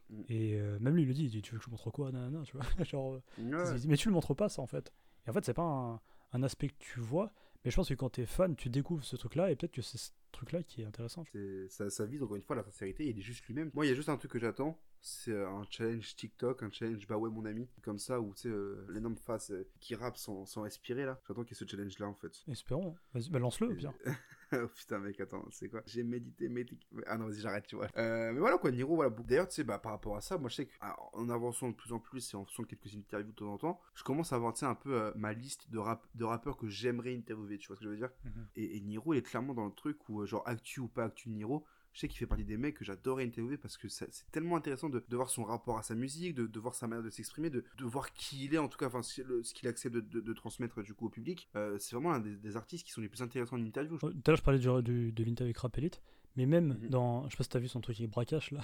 Mm. Et euh, même lui, il le dit, il dit, tu veux que je montre quoi? Nanana, tu vois. genre, euh, Ouais. il dit, mais tu le montres pas, ça, en fait. Et en fait, c'est pas un, un aspect que tu vois, mais je pense que quand t'es fan, tu découvres ce truc-là, et peut-être que c'est ce truc-là qui est intéressant. Ça vise encore une fois la sincérité, il est juste lui-même. Moi, il y a juste un truc que j'attends, c'est euh, un challenge TikTok, un challenge bah ouais mon ami, comme ça, où tu sais, euh, l'énorme face euh, qui rappe sans, sans respirer là. J'attends qu'il y ait ce challenge là en fait. Espérons. Vas-y, bah, lance-le, au pire. oh putain mec, attends, c'est quoi? J'ai médité, médité. Ah non, vas-y, j'arrête, tu vois. Euh, mais voilà quoi, Niro, voilà. D'ailleurs, tu sais, bah, par rapport à ça, moi je sais qu'en avançant de plus en plus et en faisant quelques interviews de temps en temps, je commence à avoir, tu sais, un peu ma liste de, rap de rappeurs que j'aimerais interviewer, tu vois ce que je veux dire? Mhm. et, et Niro, il est clairement dans le truc où, genre, actu ou pas actu Niro, je sais qu'il fait partie des mecs que j'adorais interviewer parce que c'est tellement intéressant de, de voir son rapport à sa musique, de, de voir sa manière de s'exprimer, de, de voir qui il est, en tout cas, enfin, ce, qu'il accepte de, transmettre du coup au public. Euh, c'est vraiment un des, des artistes qui sont les plus intéressants en interview. je Tout à l'heure, je parlais du, du- de l'interview avec Rap Elite, mais même Mhm. dans. Je sais pas si t'as vu son truc avec Bracash, là,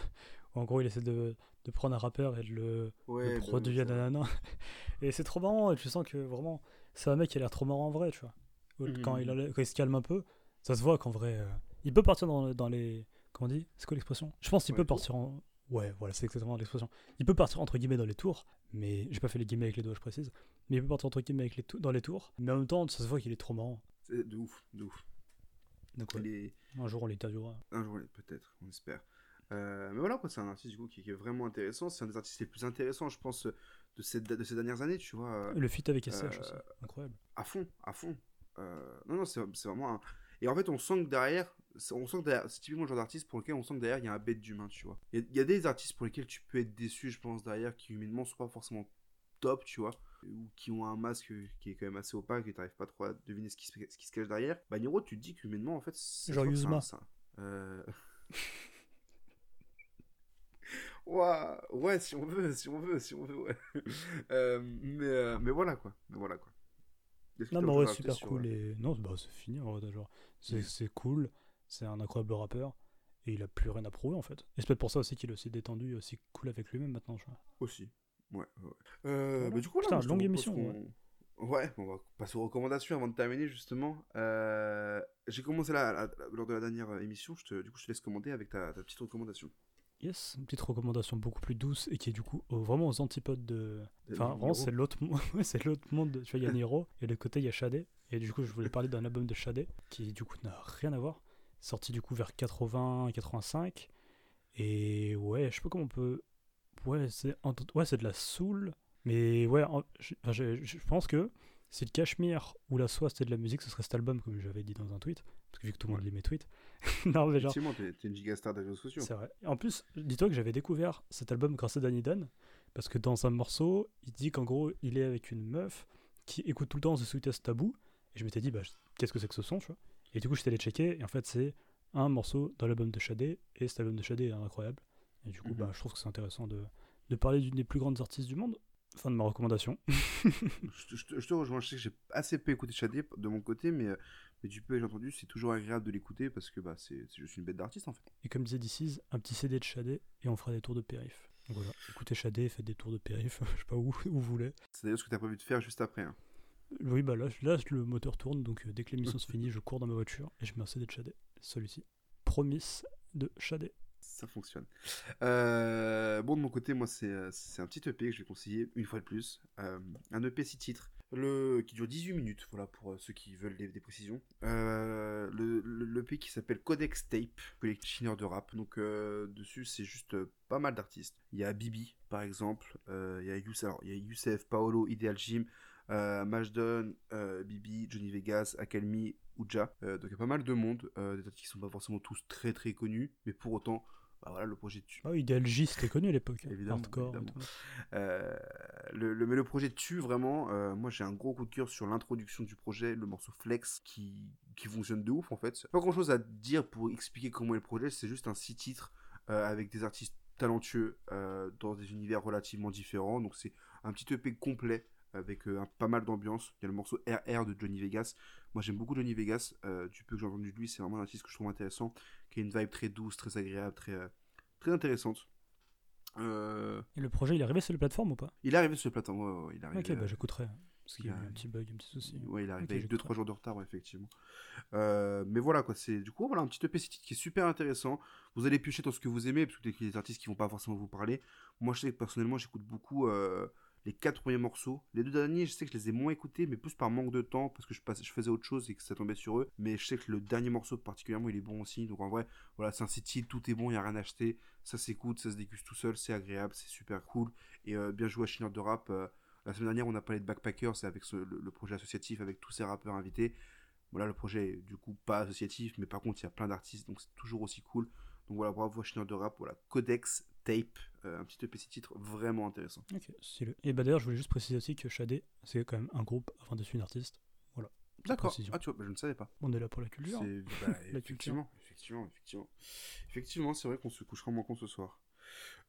où en gros, il essaie de, de prendre un rappeur et de le, Ouais, le produire, nanana. Et c'est trop marrant, et tu sens que vraiment, c'est un mec qui a l'air trop marrant en vrai, tu vois. Mhm. Quand, il a- quand il se calme un peu, ça se voit qu'en vrai, euh, il peut partir dans, dans les. Comment on dit? C'est quoi l'expression? Je pense qu'il peut partir en. Ouais, voilà, c'est exactement l'expression. Il peut partir entre guillemets dans les tours, mais j'ai pas fait les guillemets avec les doigts, je précise. Mais il peut partir entre guillemets avec les dans les tours, mais en même temps, ça se voit qu'il est trop marrant. C'est de ouf, de ouf. Donc, ouais, Il est- un jour, on l'interviewera. Un jour, peut-être, on espère. Euh, mais voilà, quoi, c'est un artiste du coup qui, qui est vraiment intéressant. C'est un des artistes les plus intéressants, je pense, de ces, de ces dernières années, tu vois. Le feat avec SCH euh, aussi, incroyable. à fond, à fond. Euh, non, non, c'est vraiment un... Et en fait, on sent que derrière, c'est- on sent que derrière, c'est typiquement le genre d'artiste pour lequel on sent que derrière, il y a un bête d'humain, tu vois. Il y, a- il y a des artistes pour lesquels tu peux être déçu, je pense, derrière, qui humainement sont pas forcément top, tu vois, ou qui ont un masque qui est quand même assez opaque et t'arrives pas trop à deviner ce qui, se, ce qui se cache derrière. Bah, Niro, tu te dis qu'humainement, en fait, c'est... Genre Yuzma. Euh... Ouais, si on veut, si on veut, si on veut, ouais. Euh, mais, euh, mais voilà, quoi. Mais voilà, quoi. Non, mais ouais, super cool. euh, Et... Non, bah, c'est fini, en vrai, genre. C'est c'est cool, c'est un incroyable rappeur. Et il a plus rien à prouver en fait. Et c'est peut-être pour ça aussi qu'il est aussi détendu et aussi cool avec lui-même maintenant. Je vois. Aussi. Ouais, ouais. Euh, Voilà. bah, du coup, là, Putain, moi, longue émission, Ouais, on va passer aux recommandations avant de terminer justement. Euh, J'ai commencé là, lors de la dernière émission. Je te, du coup, je te laisse commander avec ta, ta petite recommandation. Yes, une petite recommandation beaucoup plus douce et qui est du coup vraiment aux antipodes de. Enfin, vraiment, c'est l'autre c'est monde. Tu vois, il y a Niro et de côté, il y a Shadé. Et du coup, je voulais parler d'un album de Shadé qui du coup n'a rien à voir. Sorti du coup vers 80 85. Et ouais, je sais pas comment on peut. Ouais, c'est ouais, de la soul. Mais ouais, en- je, enfin, je- je pense que si le Cachemire ou la soie c'était de la musique, ce serait cet album, comme j'avais dit dans un tweet. Parce que vu que tout le monde lit mes tweets. non, mais genre. Effectivement, t'es une gigastar des réseaux sociaux. C'est vrai. En plus, dis-toi que j'avais découvert cet album grâce à Danny Dan, parce que dans un morceau, il dit qu'en gros, il est avec une meuf qui écoute tout le temps The Sweetest Taboo, et je m'étais dit, bah, qu'est-ce que c'est que ce son, tu vois Et du coup, j'étais allé checker, et en fait, c'est un morceau dans l'album de Shadé, et cet album de Shadé est incroyable. Et du coup, Mhm. bah, je trouve que c'est intéressant de, de parler d'une des plus grandes artistes du monde. Fin de ma recommandation. je, te- je je rejoins. Je sais que j'ai assez peu écouté Shadé de mon côté, mais, euh, mais du peu j'ai entendu, c'est toujours agréable de l'écouter parce que bah, c'est c'est juste une bête d'artiste en fait. Et comme disait DC's, un petit CD de Shadé, et on fera des tours de périph. Donc voilà, écoutez Shadé, faites des tours de périph, je sais pas où, où vous voulez. C'est d'ailleurs ce que tu as prévu de faire juste après. hein. Oui, bah là, là le moteur tourne, donc euh, dès que l'émission se finit, je cours dans ma voiture et je mets un CD de Shadé. Celui-ci. Promise de Shadé. Ça fonctionne. Euh, bon, de mon côté, moi, c'est euh, un petit EP que je vais conseiller une fois de plus. Euh, un EP 6 titres le, qui dure 18 minutes, voilà, pour ceux qui veulent des, précisions. Euh, le, le, l'EP qui s'appelle Codex Tape, collectionneur de rap. Donc, dessus, c'est juste pas mal d'artistes. Il y a Bibi, par exemple. Il y a Youssef, Paolo, Ideal Jim, euh, Mashdon, Bibi, Johnny Vegas, Akalmi, Ouja. Euh, donc il y a pas mal de monde, des artistes qui sont pas forcément tous très très connus, mais pour autant, bah voilà, le projet tue. Ah oui, J, c'était connu à l'époque. hein. Évidemment, Hardcore. évidemment. Euh, le, le- mais le projet tue vraiment. Euh, moi j'ai un gros coup de cœur sur l'introduction du projet, le morceau Flex qui, qui fonctionne de ouf en fait. Pas grand chose à dire pour expliquer comment est le projet, c'est juste un six titres euh, avec des artistes talentueux dans des univers relativement différents. Donc c'est un petit EP complet avec euh, un- pas mal d'ambiance. Il y a le morceau RR de Johnny Vegas. Moi j'aime beaucoup Johnny Vegas. Euh, du peu que j'ai entendu de lui, c'est vraiment un artiste que je trouve intéressant, qui a une vibe très douce, très agréable, très, euh, très intéressante. Euh, Et le projet, il est arrivé sur les plateformes ou pas? Il est arrivé sur le plateforme, ouais, ouais, il est arrivé. Ok, bah j'écouterai. Parce qu'il y a eu un petit bug, un petit souci. Ouais, il est arrivé Ok, avec j'écouterai. 2-3 jours de retard, ouais, effectivement. Euh, mais voilà, quoi, c'est du coup, voilà, un petit EP qui est super intéressant. Vous allez piocher dans ce que vous aimez, parce que y a des artistes qui vont pas forcément vous parler. Moi, je sais que personnellement, j'écoute beaucoup les quatre premiers morceaux. Les deux derniers, je sais que je les ai moins écoutés, mais plus par manque de temps, parce que je, faisais autre chose et que ça tombait sur eux. Mais je sais que le dernier morceau, particulièrement, il est bon aussi. Donc en vrai, voilà, c'est un City, tout est bon, il n'y a rien à acheter. Ça s'écoute, ça se déguste tout seul, c'est agréable, c'est super cool. Et euh, bien joué à Chineur de Rap. euh, la semaine dernière, on a parlé de Backpackers, c'est avec le, projet associatif avec tous ces rappeurs invités. Voilà, le projet du coup pas associatif, mais par contre, il y a plein d'artistes, donc c'est toujours aussi cool. Donc voilà, bravo à Chineur de Rap, voilà, Codex Tape, euh, un petit EP six titres vraiment intéressant. Ok, stylé. Et bah d'ailleurs, je voulais juste préciser aussi que Shadé, c'est quand même un groupe avant d'être une artiste. Voilà. D'accord, ah tu vois, bah, je ne savais pas. On est là pour la culture. C'est- bah, La effectivement, effectivement, effectivement. Effectivement, c'est vrai qu'on se couchera moins con ce soir.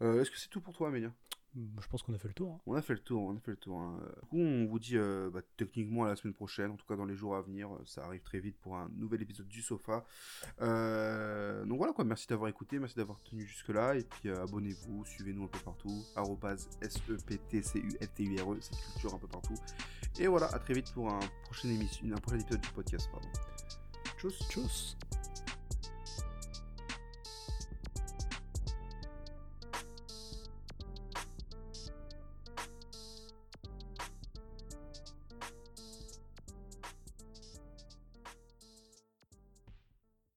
Euh, Est-ce que c'est tout pour toi, Amélia? Je pense qu'on a fait le tour. hein. On a fait le tour, on a fait le tour. hein. Du coup, on vous dit euh, bah, techniquement à la semaine prochaine, en tout cas dans les jours à venir. euh, Ça arrive très vite pour un nouvel épisode du Sofa. Euh, donc voilà quoi, merci d'avoir écouté, merci d'avoir tenu jusque-là. Et puis euh, abonnez-vous, suivez-nous un peu partout. arrobase E S-E-P-T-C-U-F-T-U-R-E, c'est culture un peu partout. Et voilà, à très vite pour un prochain, émission, un prochain épisode du podcast. Pardon. Tchuss Tchuss